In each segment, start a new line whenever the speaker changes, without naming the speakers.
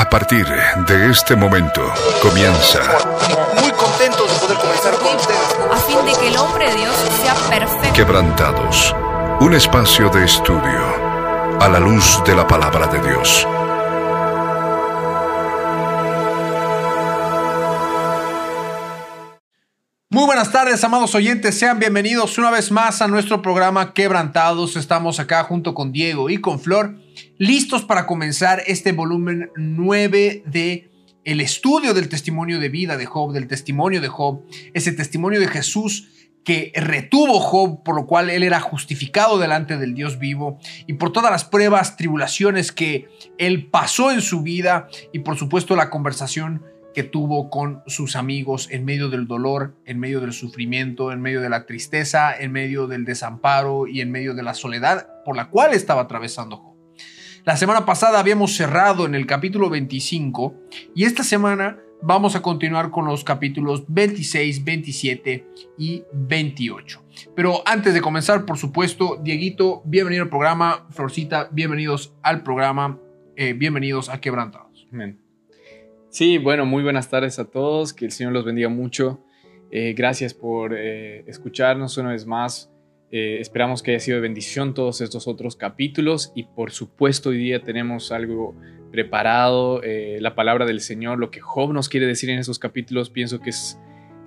A partir de este momento comienza.
Muy contentos de poder comenzar con ustedes.
A fin de que el hombre de Dios sea perfecto.
Quebrantados. Un espacio de estudio a la luz de la palabra de Dios.
Muy buenas tardes, amados oyentes. Sean bienvenidos una vez más a nuestro programa Quebrantados. Estamos acá junto con Diego y con Flor, listos para comenzar este volumen 9 de el estudio del testimonio de vida de Job, del testimonio de Job, ese testimonio de Jesús que retuvo Job, por lo cual él era justificado delante del Dios vivo, y por todas las pruebas, tribulaciones que él pasó en su vida, y por supuesto la conversación que tuvo con sus amigos en medio del dolor, en medio del sufrimiento, en medio de la tristeza, en medio del desamparo y en medio de la soledad por la cual estaba atravesando Job. La semana pasada habíamos cerrado en el capítulo 25 y esta semana vamos a continuar con los capítulos 26, 27 y 28. Pero antes de comenzar, por supuesto, Dieguito, bienvenido al programa. Florcita, bienvenidos al programa. Eh, bienvenidos a Quebrantados.
Sí, bueno, muy buenas tardes a todos, que el Señor los bendiga mucho. Eh, gracias por eh, escucharnos una vez más. Eh, esperamos que haya sido de bendición todos estos otros capítulos y por supuesto hoy día tenemos algo preparado, la palabra del Señor, lo que Job nos quiere decir en esos capítulos, pienso que es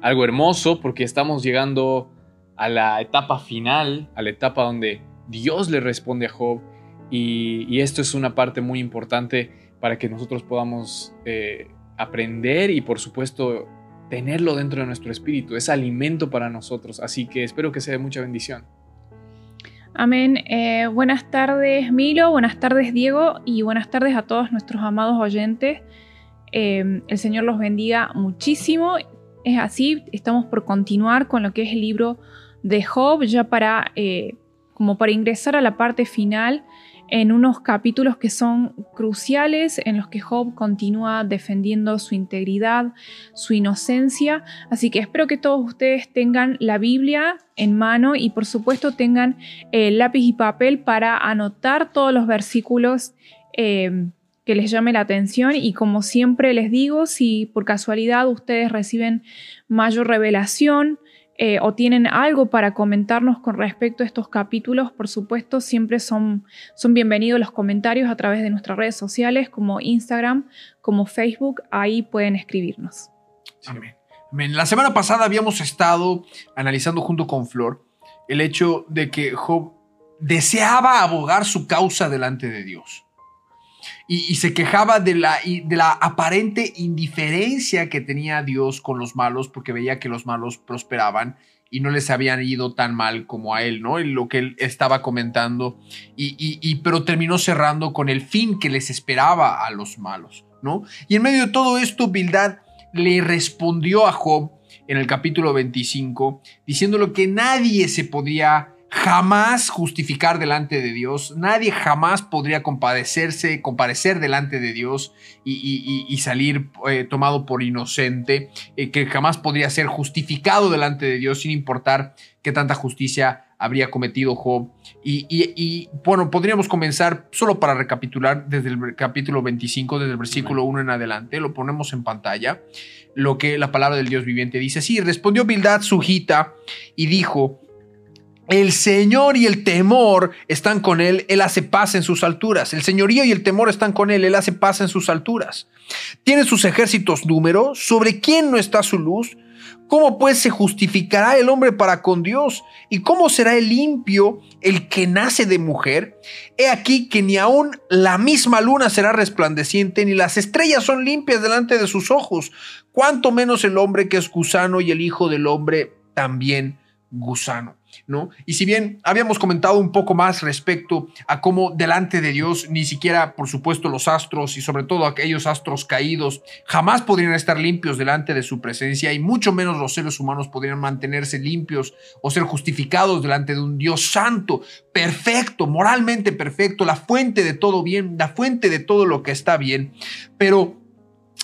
algo hermoso porque estamos llegando a la etapa final, a la etapa donde Dios le responde a Job y, y esto es una parte muy importante para que nosotros podamos eh, aprender y por supuesto tenerlo dentro de nuestro espíritu. Es alimento para nosotros, así que espero que sea de mucha bendición.
Amén. Eh, buenas tardes Milo, buenas tardes Diego y buenas tardes a todos nuestros amados oyentes. Eh, el Señor los bendiga muchísimo. Es así, estamos por continuar con lo que es el libro de Job, ya para, como para ingresar a la parte final en unos capítulos que son cruciales, en los que Job continúa defendiendo su integridad, su inocencia. Así que espero que todos ustedes tengan la Biblia en mano y por supuesto tengan lápiz y papel para anotar todos los versículos. Eh, que les llame la atención y como siempre les digo, si por casualidad ustedes reciben mayor revelación, eh, o tienen algo para comentarnos con respecto a estos capítulos, por supuesto, siempre son, son bienvenidos los comentarios a través de nuestras redes sociales como Instagram, como Facebook, ahí pueden escribirnos.
La semana pasada habíamos estado analizando junto con Flor el hecho de que Job deseaba abogar su causa delante de Dios y, se quejaba de la, de la aparente indiferencia que tenía Dios con los malos porque veía que los malos prosperaban y no les habían ido tan mal como a él, ¿no? En lo que él estaba comentando, y, pero terminó cerrando con el fin que les esperaba a los malos, ¿no? Y en medio de todo esto, Bildad le respondió a Job en el capítulo 25, diciéndole que nadie se podía jamás justificar delante de Dios, nadie jamás podría compadecerse, comparecer delante de Dios y, salir eh, tomado por inocente, eh, que jamás podría ser justificado delante de Dios sin importar qué tanta justicia habría cometido Job. Y, bueno, podríamos comenzar solo para recapitular desde el capítulo 25, desde el versículo 1 en adelante, lo ponemos en pantalla, lo que la palabra del Dios viviente dice. Sí, respondió Bildad su hijita y dijo, el Señor y el temor están con él, él hace paz en sus alturas. El señorío y el temor están con él, él hace paz en sus alturas. Tiene sus ejércitos número, sobre quién no está su luz. ¿Cómo pues se justificará el hombre para con Dios? ¿Y cómo será el limpio el que nace de mujer? He aquí que ni aun la misma luna será resplandeciente, ni las estrellas son limpias delante de sus ojos, cuanto menos el hombre que es gusano y el hijo del hombre también gusano. ¿no? Y si bien habíamos comentado un poco más respecto a cómo delante de Dios ni siquiera, por supuesto, los astros y sobre todo aquellos astros caídos jamás podrían estar limpios delante de su presencia y mucho menos los seres humanos podrían mantenerse limpios o ser justificados delante de un Dios santo, perfecto, moralmente perfecto, la fuente de todo bien, la fuente de todo lo que está bien. Pero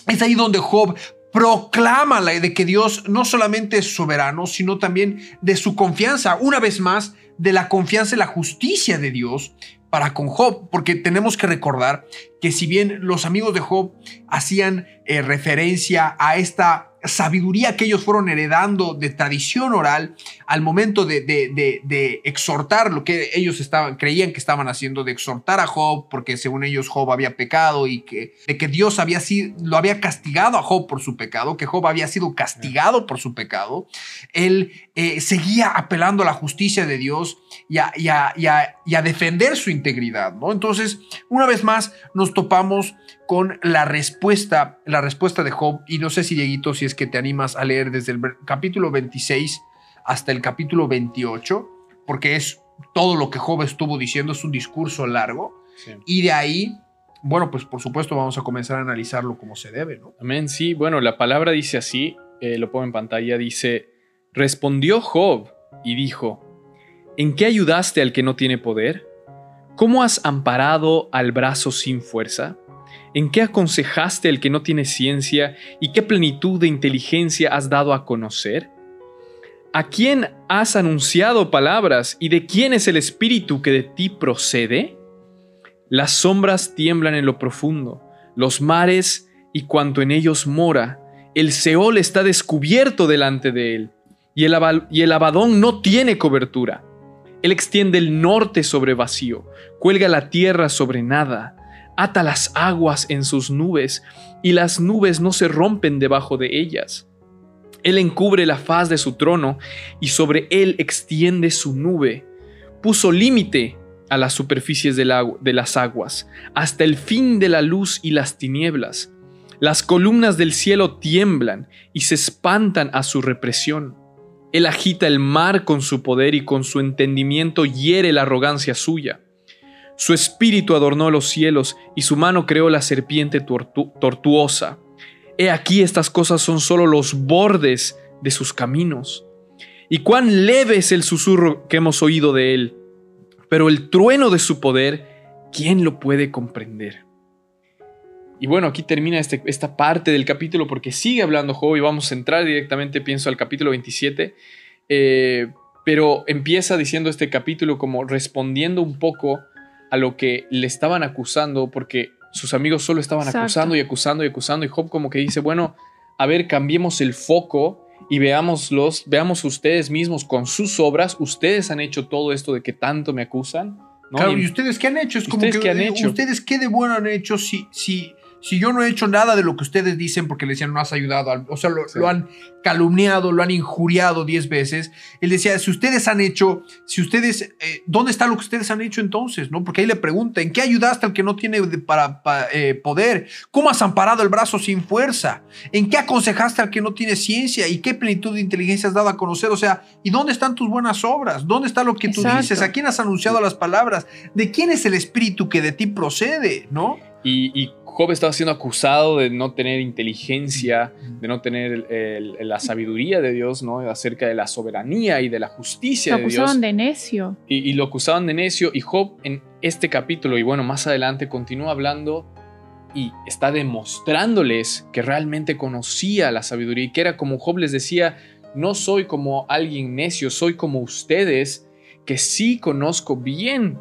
es ahí donde Job proclama la de que Dios no solamente es soberano, sino también de su confianza, una vez más, de la confianza y la justicia de Dios para con Job, porque tenemos que recordar que si bien los amigos de Job hacían eh, referencia a esta sabiduría que ellos fueron heredando de tradición oral al momento de, exhortar lo que ellos creían que estaban haciendo, de exhortar a Job, porque según ellos Job había pecado y que, de que Dios había sido, lo había castigado a Job por su pecado, que Job había sido castigado por su pecado. Él eh, seguía apelando a la justicia de Dios y a, y a, defender su integridad. ¿no? Entonces, una vez más, nos topamos con la respuesta, la respuesta de Job. Y no sé si, Dieguito, si es que te animas a leer desde el capítulo 26 hasta el capítulo 28, porque es todo lo que Job estuvo diciendo, es un discurso largo. Y de ahí, bueno, pues por supuesto vamos a comenzar a analizarlo como se debe, ¿no?
Amén, sí. Bueno, la palabra dice así, eh, lo pongo en pantalla, dice, respondió Job y dijo, ¿en qué ayudaste al que no tiene poder? ¿Cómo has amparado al brazo sin fuerza? ¿En qué aconsejaste al que no tiene ciencia y qué plenitud de inteligencia has dado a conocer? ¿A quién has anunciado palabras y de quién es el espíritu que de ti procede? Las sombras tiemblan en lo profundo, los mares y cuanto en ellos mora, el Seol está descubierto delante de él, y el, y el Abadón no tiene cobertura. Él extiende el norte sobre vacío, cuelga la tierra sobre nada, ata las aguas en sus nubes, y las nubes no se rompen debajo de ellas. Él encubre la faz de su trono, y sobre él extiende su nube. Puso límite a las superficies de las aguas, hasta el fin de la luz y las tinieblas. Las columnas del cielo tiemblan y se espantan a su represión. Él agita el mar con su poder y con su entendimiento hiere la arrogancia suya. Su espíritu adornó los cielos y su mano creó la serpiente tortuosa. He aquí estas cosas son solo los bordes de sus caminos. Y cuán leve es el susurro que hemos oído de él. Pero el trueno de su poder, ¿quién lo puede comprender? Y bueno, aquí termina este, esta parte del capítulo porque sigue hablando Job y vamos a entrar directamente, pienso, al capítulo 27. Eh, pero empieza diciendo este capítulo como respondiendo un poco a lo que le estaban acusando, porque sus amigos solo estaban acusando y acusando y acusando, y Job como que dice, bueno, a ver, cambiemos el foco y veámoslos, veamos ustedes mismos con sus obras, ustedes han hecho todo esto de que tanto me acusan.
Claro, y, ustedes qué han hecho? Es como que, qué han hecho? ustedes qué de bueno han hecho si, si si yo no he hecho nada de lo que ustedes dicen porque le decían no has ayudado, o sea, lo, han calumniado, lo han injuriado diez veces, él decía, si ustedes han hecho, si ustedes, eh, ¿dónde está lo que ustedes han hecho entonces? ¿No? Porque ahí le pregunta, ¿en qué ayudaste al que no tiene para, eh, poder? ¿Cómo has amparado el brazo sin fuerza? ¿En qué aconsejaste al que no tiene ciencia? ¿Y qué plenitud de inteligencia has dado a conocer? O sea, ¿y dónde están tus buenas obras? ¿Dónde está lo que tú dices? ¿A quién has anunciado las palabras? ¿De quién es el espíritu que de ti procede? ¿No?
Y, Job estaba siendo acusado de no tener inteligencia, de no tener la sabiduría de Dios, ¿no? Acerca de la soberanía y de la justicia de Dios.
Lo acusaban de necio.
Y, lo acusaban de necio. Y Job en este capítulo, y bueno, más adelante, continúa hablando y está demostrándoles que realmente conocía la sabiduría y que era como Job les decía, no soy como alguien necio, soy como ustedes, que sí conozco bien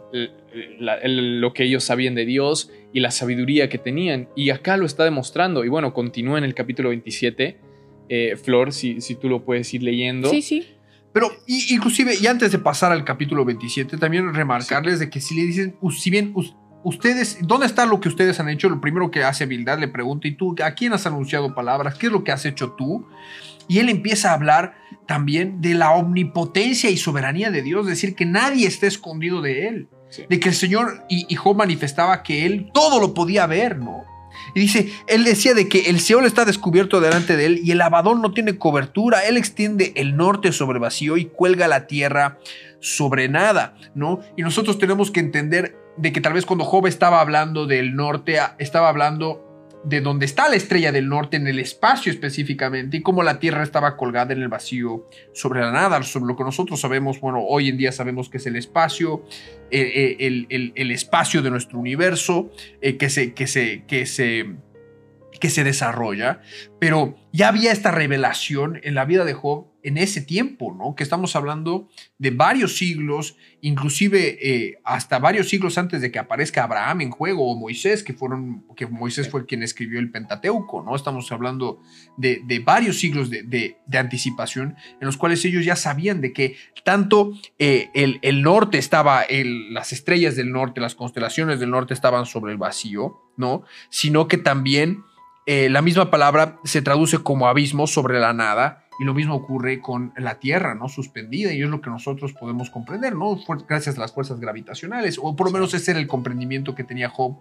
lo que ellos sabían de Dios y la sabiduría que tenían. Y acá lo está demostrando. Y bueno, continúa en el capítulo 27. Eh, Flor, si, si tú lo puedes ir leyendo.
Sí, sí.
Pero inclusive, y antes de pasar al capítulo 27, también remarcarles de que si le dicen, si bien ustedes, ¿dónde está lo que ustedes han hecho? Lo primero que hace Bildad le pregunta, ¿y tú a quién has anunciado palabras? ¿Qué es lo que has hecho tú? Y él empieza a hablar también de la omnipotencia y soberanía de Dios, decir que nadie está escondido de él. De que el Señor y, Job manifestaba que él todo lo podía ver, ¿no? Y dice, él decía de que el Seol está descubierto delante de él y el Abadón no tiene cobertura. Él extiende el norte sobre vacío y cuelga la tierra sobre nada, ¿no? Y nosotros tenemos que entender de que tal vez cuando Job estaba hablando del norte, estaba hablando de donde está la estrella del norte en el espacio específicamente y cómo la Tierra estaba colgada en el vacío sobre la nada, sobre lo que nosotros sabemos, bueno, hoy en día sabemos que es el espacio, eh, eh, el, espacio de nuestro universo eh, que, se, que, se, que, se, que se desarrolla, pero ya había esta revelación en la vida de Job en ese tiempo, ¿no? Que estamos hablando de varios siglos, inclusive eh, hasta varios siglos antes de que aparezca Abraham en juego o Moisés, que fueron, que Moisés fue quien escribió el Pentateuco, ¿no? Estamos hablando de, varios siglos de, anticipación en los cuales ellos ya sabían de que tanto eh, el, norte estaba, las estrellas del norte, las constelaciones del norte estaban sobre el vacío, ¿no? Sino que también eh, la misma palabra se traduce como abismo sobre la nada y lo mismo ocurre con la Tierra, ¿no? Suspendida, y es lo que nosotros podemos comprender, ¿no? Gracias a las fuerzas gravitacionales, o por lo menos ese era el comprendimiento que tenía Job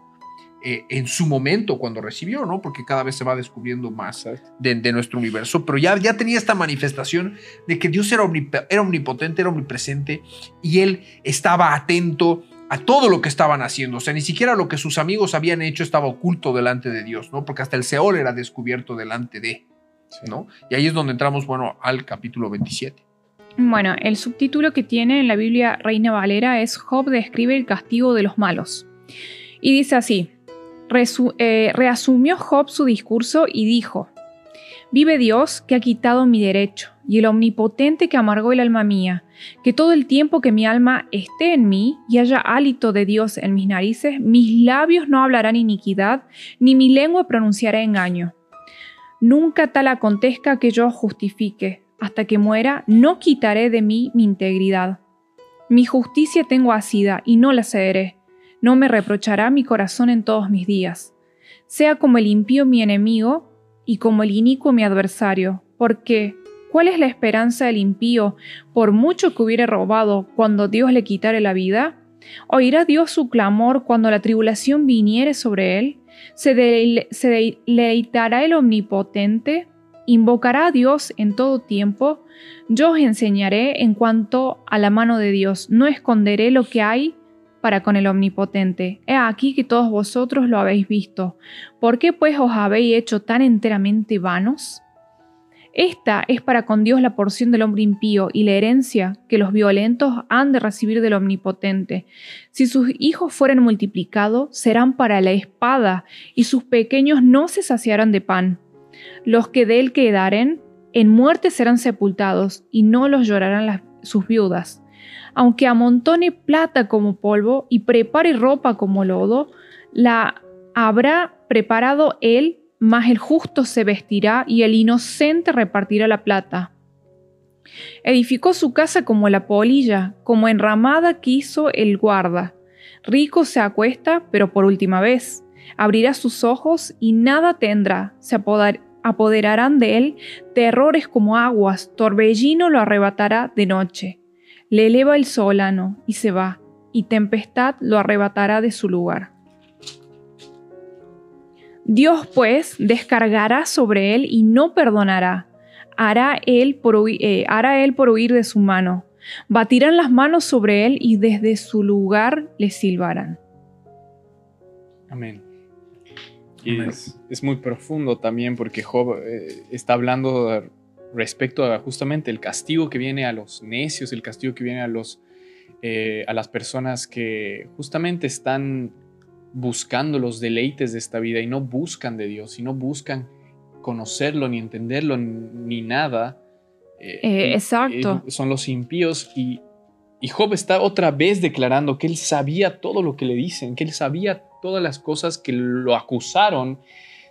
eh, en su momento cuando recibió, ¿no? Porque cada vez se va descubriendo más de, nuestro universo, pero ya, ya tenía esta manifestación de que Dios era, era omnipotente, era omnipresente, y él estaba atento a todo lo que estaban haciendo. O sea, ni siquiera lo que sus amigos habían hecho estaba oculto delante de Dios, ¿no? Porque hasta el Seol era descubierto delante de. ¿no? Y ahí es donde entramos, bueno, al capítulo 27.
Bueno, el subtítulo que tiene en la Biblia Reina Valera es Job describe el castigo de los malos. Y dice así, eh, reasumió Job su discurso y dijo, Vive Dios que ha quitado mi derecho, y el omnipotente que amargó el alma mía, que todo el tiempo que mi alma esté en mí y haya hálito de Dios en mis narices, mis labios no hablarán iniquidad, ni mi lengua pronunciará engaño. Nunca tal acontezca que yo justifique. Hasta que muera, no quitaré de mí mi integridad. Mi justicia tengo asida y no la cederé. No me reprochará mi corazón en todos mis días. Sea como el impío mi enemigo y como el inicuo mi adversario, porque ¿cuál es la esperanza del impío por mucho que hubiere robado cuando Dios le quitare la vida? ¿Oirá Dios su clamor cuando la tribulación viniere sobre él? ¿Se, deleitará el omnipotente? ¿Invocará a Dios en todo tiempo? Yo os enseñaré en cuanto a la mano de Dios. No esconderé lo que hay para con el omnipotente. He aquí que todos vosotros lo habéis visto. ¿Por qué pues os habéis hecho tan enteramente vanos? Esta es para con Dios la porción del hombre impío y la herencia que los violentos han de recibir del Omnipotente. Si sus hijos fueren multiplicados, serán para la espada, y sus pequeños no se saciarán de pan. Los que de él quedaren, en muerte serán sepultados, y no los llorarán sus viudas. Aunque amontone plata como polvo y prepare ropa como lodo, la habrá preparado él mas el justo se vestirá y el inocente repartirá la plata. Edificó su casa como la polilla, como enramada quiso el guarda. Rico se acuesta, pero por última vez. Abrirá sus ojos y nada tendrá. Se apoderarán de él terrores como aguas, torbellino lo arrebatará de noche. Le eleva el solano y se va, y tempestad lo arrebatará de su lugar. Dios pues descargará sobre él y no perdonará. Hará él, por huir, eh, hará él por huir de su mano. Batirán las manos sobre él y desde su lugar le silbarán.
Amén. Y Es, muy profundo también porque Job eh, está hablando respecto a justamente el castigo que viene a los necios, el castigo que viene a, los, eh, a las personas que justamente están buscando los deleites de esta vida y no buscan de Dios y no buscan conocerlo ni entenderlo ni nada.
Eh, eh, exacto.
son los impíos y, y Job está otra vez declarando que él sabía todo lo que le dicen, que él sabía todas las cosas que lo acusaron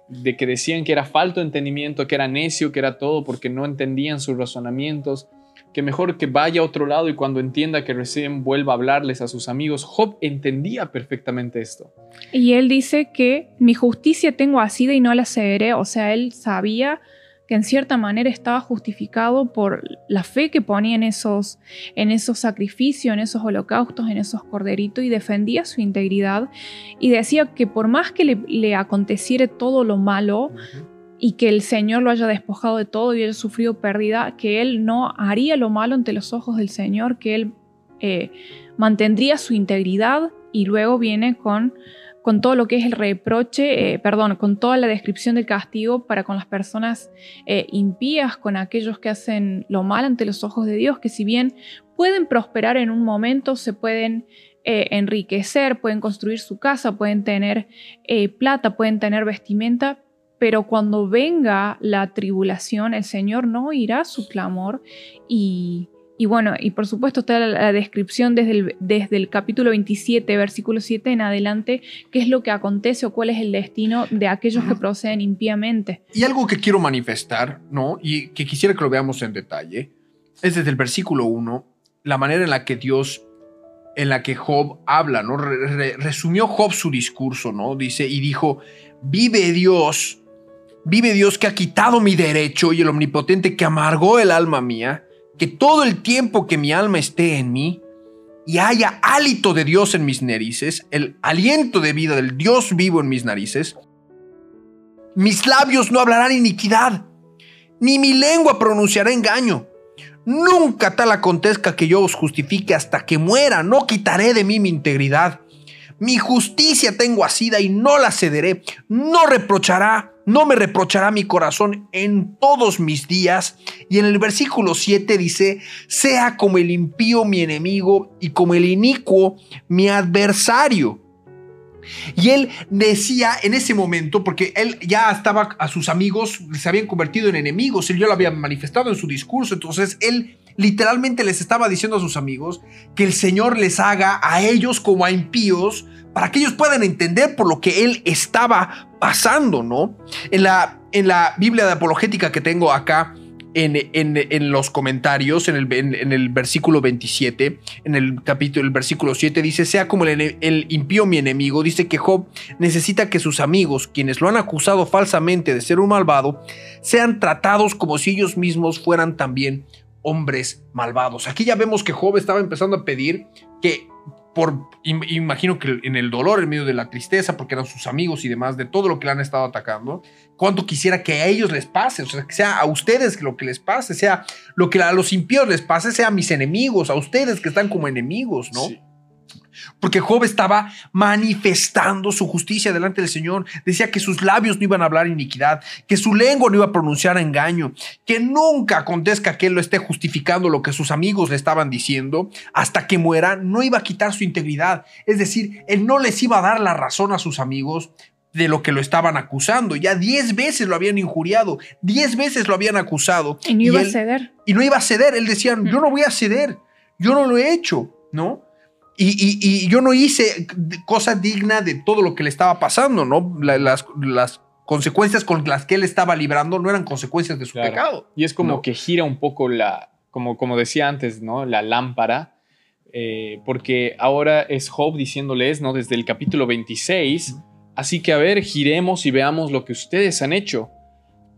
de que decían que era falto de entendimiento, que era necio, que era todo porque no entendían sus razonamientos que mejor que vaya a otro lado y cuando entienda que recién vuelva a hablarles a sus amigos. Job entendía perfectamente esto.
Y él dice que mi justicia tengo asida y no la cederé, o sea, él sabía que en cierta manera estaba justificado por la fe que ponía en esos, en esos sacrificios, en esos holocaustos, en esos corderitos y defendía su integridad y decía que por más que le, le aconteciera todo lo malo, y que el Señor lo haya despojado de todo y haya sufrido pérdida, que Él no haría lo malo ante los ojos del Señor, que Él eh, mantendría su integridad y luego viene con, con todo lo que es el reproche, eh, perdón, con toda la descripción del castigo para con las personas eh, impías, con aquellos que hacen lo mal ante los ojos de Dios, que si bien pueden prosperar en un momento, se pueden enriquecer, pueden construir su casa, pueden tener plata, pueden tener vestimenta, pero cuando venga la tribulación, el Señor no oirá su clamor y, y bueno, y por supuesto está la, la descripción desde el, desde el capítulo 27, versículo 7 en adelante, qué es lo que acontece o cuál es el destino de aquellos que proceden impíamente.
Y algo que quiero manifestar, ¿no? Y que quisiera que lo veamos en detalle, es desde el versículo 1, la manera en la que Dios, en la que Job habla, ¿no? Re- re- resumió Job su discurso, ¿no? Dice, y dijo, vive Dios, vive Dios que ha quitado mi derecho y el omnipotente que amargó el alma mía, que todo el tiempo que mi alma esté en mí y haya hálito de Dios en mis narices, el aliento de vida del Dios vivo en mis narices, mis labios no hablarán iniquidad, ni mi lengua pronunciará engaño. Nunca tal acontezca que yo os justifique hasta que muera, no quitaré de mí mi integridad. Mi justicia tengo asida y no la cederé. No reprochará, no me reprochará mi corazón en todos mis días. Y en el versículo 7 dice, sea como el impío mi enemigo y como el inicuo mi adversario. Y él decía en ese momento, porque él ya estaba a sus amigos, se habían convertido en enemigos, él ya lo había manifestado en su discurso, entonces él literalmente les estaba diciendo a sus amigos que el Señor les haga a ellos como a impíos para que ellos puedan entender por lo que él estaba pasando, ¿no? En la, en la Biblia de apologética que tengo acá, en, en, los comentarios, en el, en, el versículo 27, en el capítulo, el versículo 7, dice, sea como el, el, impío mi enemigo, dice que Job necesita que sus amigos, quienes lo han acusado falsamente de ser un malvado, sean tratados como si ellos mismos fueran también hombres malvados. Aquí ya vemos que Job estaba empezando a pedir que por, imagino que en el dolor, en medio de la tristeza, porque eran sus amigos y demás, de todo lo que le han estado atacando, cuánto quisiera que a ellos les pase, o sea, que sea a ustedes lo que les pase, sea lo que a los impíos les pase, sea a mis enemigos, a ustedes que están como enemigos, ¿no? Sí. Porque Job estaba manifestando su justicia delante del Señor. Decía que sus labios no iban a hablar iniquidad, que su lengua no iba a pronunciar engaño, que nunca acontezca que él lo esté justificando lo que sus amigos le estaban diciendo. Hasta que muera, no iba a quitar su integridad. Es decir, él no les iba a dar la razón a sus amigos de lo que lo estaban acusando. Ya diez veces lo habían injuriado, diez veces lo habían acusado.
Y no iba
y él,
a ceder.
Y no iba a ceder. Él decía, yo no voy a ceder, yo no lo he hecho, ¿no? Y, y, y, yo no hice cosa digna de todo lo que le estaba pasando, ¿no? La, las, las, consecuencias con las que él estaba librando no eran consecuencias de su
claro.
pecado.
Y es como
¿no?
que gira un poco la, como, como decía antes, ¿no? La lámpara, eh, porque ahora es Job diciéndoles, ¿no? Desde el capítulo 26, así que a ver, giremos y veamos lo que ustedes han hecho.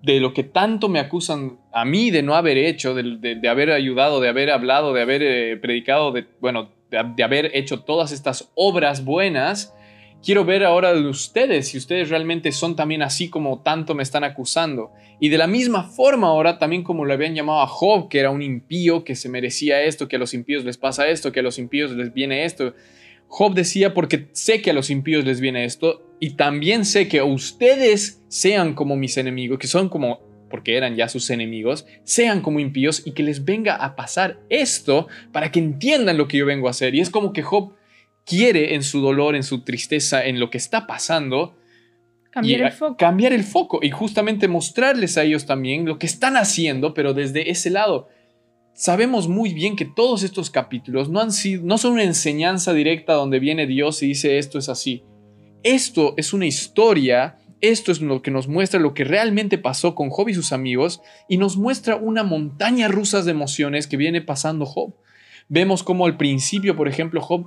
De lo que tanto me acusan a mí de no haber hecho, de, de, de haber ayudado, de haber hablado, de haber eh, predicado, de, bueno, de, haber hecho todas estas obras buenas, quiero ver ahora de ustedes, si ustedes realmente son también así como tanto me están acusando. Y de la misma forma ahora también como lo habían llamado a Job, que era un impío, que se merecía esto, que a los impíos les pasa esto, que a los impíos les viene esto. Job decía, porque sé que a los impíos les viene esto, y también sé que ustedes sean como mis enemigos, que son como porque eran ya sus enemigos, sean como impíos y que les venga a pasar esto para que entiendan lo que yo vengo a hacer. Y es como que Job quiere en su dolor, en su tristeza, en lo que está pasando,
cambiar el foco.
Cambiar el foco y justamente mostrarles a ellos también lo que están haciendo, pero desde ese lado. Sabemos muy bien que todos estos capítulos no, han sido, no son una enseñanza directa donde viene Dios y dice esto es así. Esto es una historia esto es lo que nos muestra lo que realmente pasó con Job y sus amigos y nos muestra una montaña rusa de emociones que viene pasando Job. Vemos como al principio, por ejemplo, Job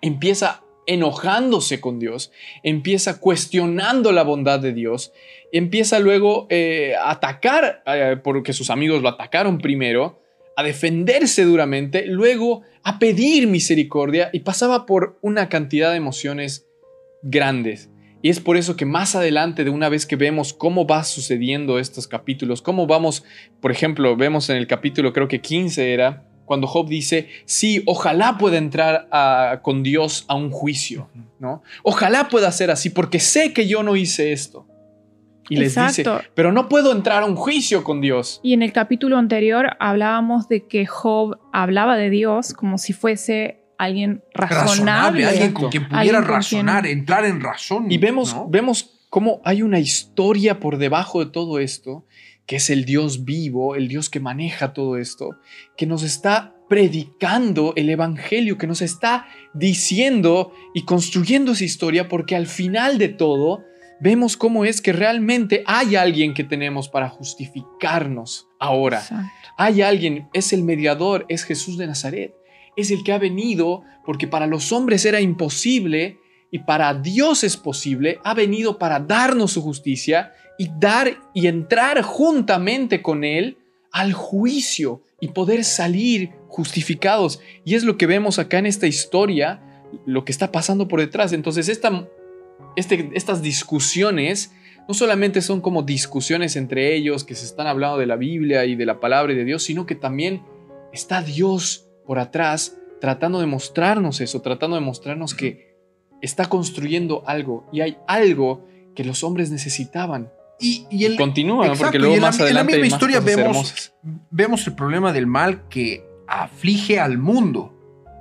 empieza enojándose con Dios, empieza cuestionando la bondad de Dios, empieza luego eh, a atacar, eh, porque sus amigos lo atacaron primero, a defenderse duramente, luego a pedir misericordia y pasaba por una cantidad de emociones grandes. Y es por eso que más adelante, de una vez que vemos cómo va sucediendo estos capítulos, cómo vamos, por ejemplo, vemos en el capítulo creo que 15 era, cuando Job dice, sí, ojalá pueda entrar a, con Dios a un juicio, ¿no? Ojalá pueda ser así, porque sé que yo no hice esto. Y les
Exacto.
dice, pero no puedo entrar a un juicio con Dios.
Y en el capítulo anterior hablábamos de que Job hablaba de Dios como si fuese alguien razonable.
alguien con quien pudiera
Alguien con
razonar,
quien-
entrar en razón.
Y vemos,
¿no?
vemos cómo hay una historia por debajo de todo esto, que es el Dios vivo, el Dios que maneja todo esto, que nos está predicando el Evangelio, que nos está diciendo y construyendo esa historia, porque al final de todo vemos cómo es que realmente hay alguien que tenemos para justificarnos ahora.
Exacto.
Hay alguien, es el mediador, es Jesús de Nazaret. Es el que ha venido porque para los hombres era imposible y para Dios es posible. Ha venido para darnos su justicia y dar y entrar juntamente con Él al juicio y poder salir justificados. Y es lo que vemos acá en esta historia, lo que está pasando por detrás. Entonces, este, estas discusiones no solamente son como discusiones entre ellos que se están hablando de la Biblia y de la palabra de Dios, sino que también está Dios por atrás tratando de mostrarnos eso, tratando de mostrarnos que está construyendo algo y hay algo que los hombres necesitaban.
Y, y el,
Continúa, ¿no?
Exacto,
porque
y
luego
la-
más
en la
adelante
misma historia vemos-
hermosas.
vemos el problema del mal que aflige al mundo,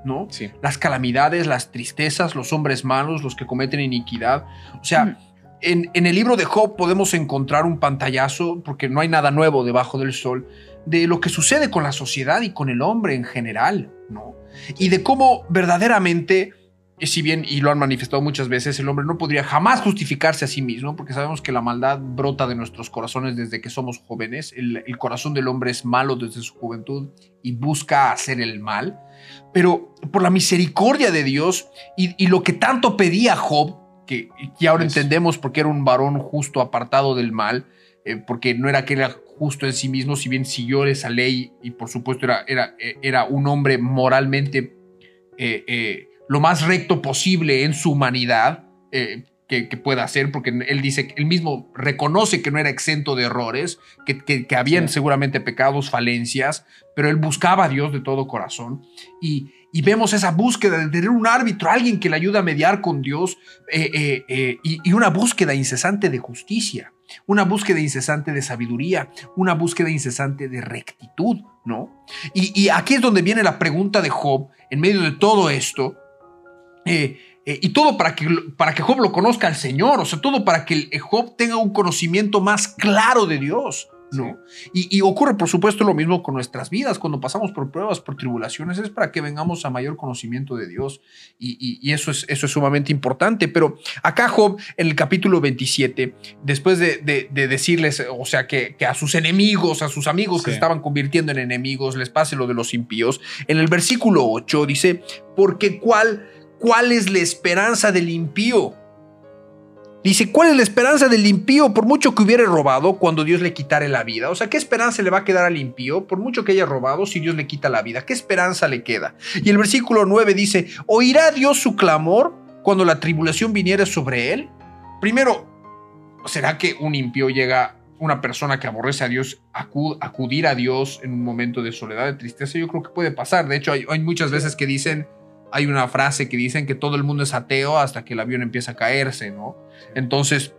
¿no?
Sí,
Las calamidades, las tristezas, los hombres malos, los que cometen iniquidad. O sea, en, en el libro de Job podemos encontrar un pantallazo, porque no hay nada nuevo debajo del sol, de lo que sucede con la sociedad y con el hombre en general, ¿no? Y de cómo verdaderamente, eh, si bien, y lo han manifestado muchas veces, el hombre no podría jamás justificarse a sí mismo, porque sabemos que la maldad brota de nuestros corazones desde que somos jóvenes, el, el corazón del hombre es malo desde su juventud y busca hacer el mal, pero por la misericordia de Dios y, y lo que tanto pedía Job, que, que ahora entendemos porque era un varón justo apartado del mal, eh, porque no era que era justo en sí mismo, si bien siguió esa ley y por supuesto era, era, era un hombre moralmente eh, eh, lo más recto posible en su humanidad eh, que, que pueda hacer, porque él dice, él mismo reconoce que no era exento de errores, que, que, que habían
Sí.
seguramente pecados, falencias, pero él buscaba a Dios de todo corazón y, y vemos esa búsqueda de tener un árbitro, alguien que le ayuda a mediar con Dios y, y una búsqueda incesante de justicia, una búsqueda incesante de sabiduría, una búsqueda incesante de rectitud, ¿no? Y, aquí es donde viene la pregunta de Job, en medio de todo esto, eh, eh, y todo para que, para que Job lo conozca al Señor, o sea, todo para que el- Job tenga un conocimiento más claro de Dios, ¿no? Y, y ocurre, por supuesto, lo mismo con nuestras vidas, cuando pasamos por pruebas, por tribulaciones, es para que vengamos a mayor conocimiento de Dios, y, y- y eso, es, eso es sumamente importante. Pero acá Job, en el capítulo 27, después de, de- de decirles, o sea, que, que a sus enemigos, a sus amigos que se estaban convirtiendo en enemigos, les pase lo de los impíos, en el versículo 8 dice, porque cuál, cuál es la esperanza del impío. Dice, ¿cuál es la esperanza del impío por mucho que hubiere robado cuando Dios le quitare la vida? O sea, ¿qué esperanza le va a quedar al impío por mucho que haya robado si Dios le quita la vida? ¿Qué esperanza le queda? Y el versículo 9 dice, ¿oirá Dios su clamor cuando la tribulación viniere sobre él? Primero, ¿será que un impío llega, una persona que aborrece a Dios, acu- acudir a Dios en un momento de soledad, de tristeza? Yo creo que puede pasar. De hecho, hay, hay muchas veces que dicen, hay una frase que dicen que todo el mundo es ateo hasta que el avión empieza a caerse, ¿no? Entonces,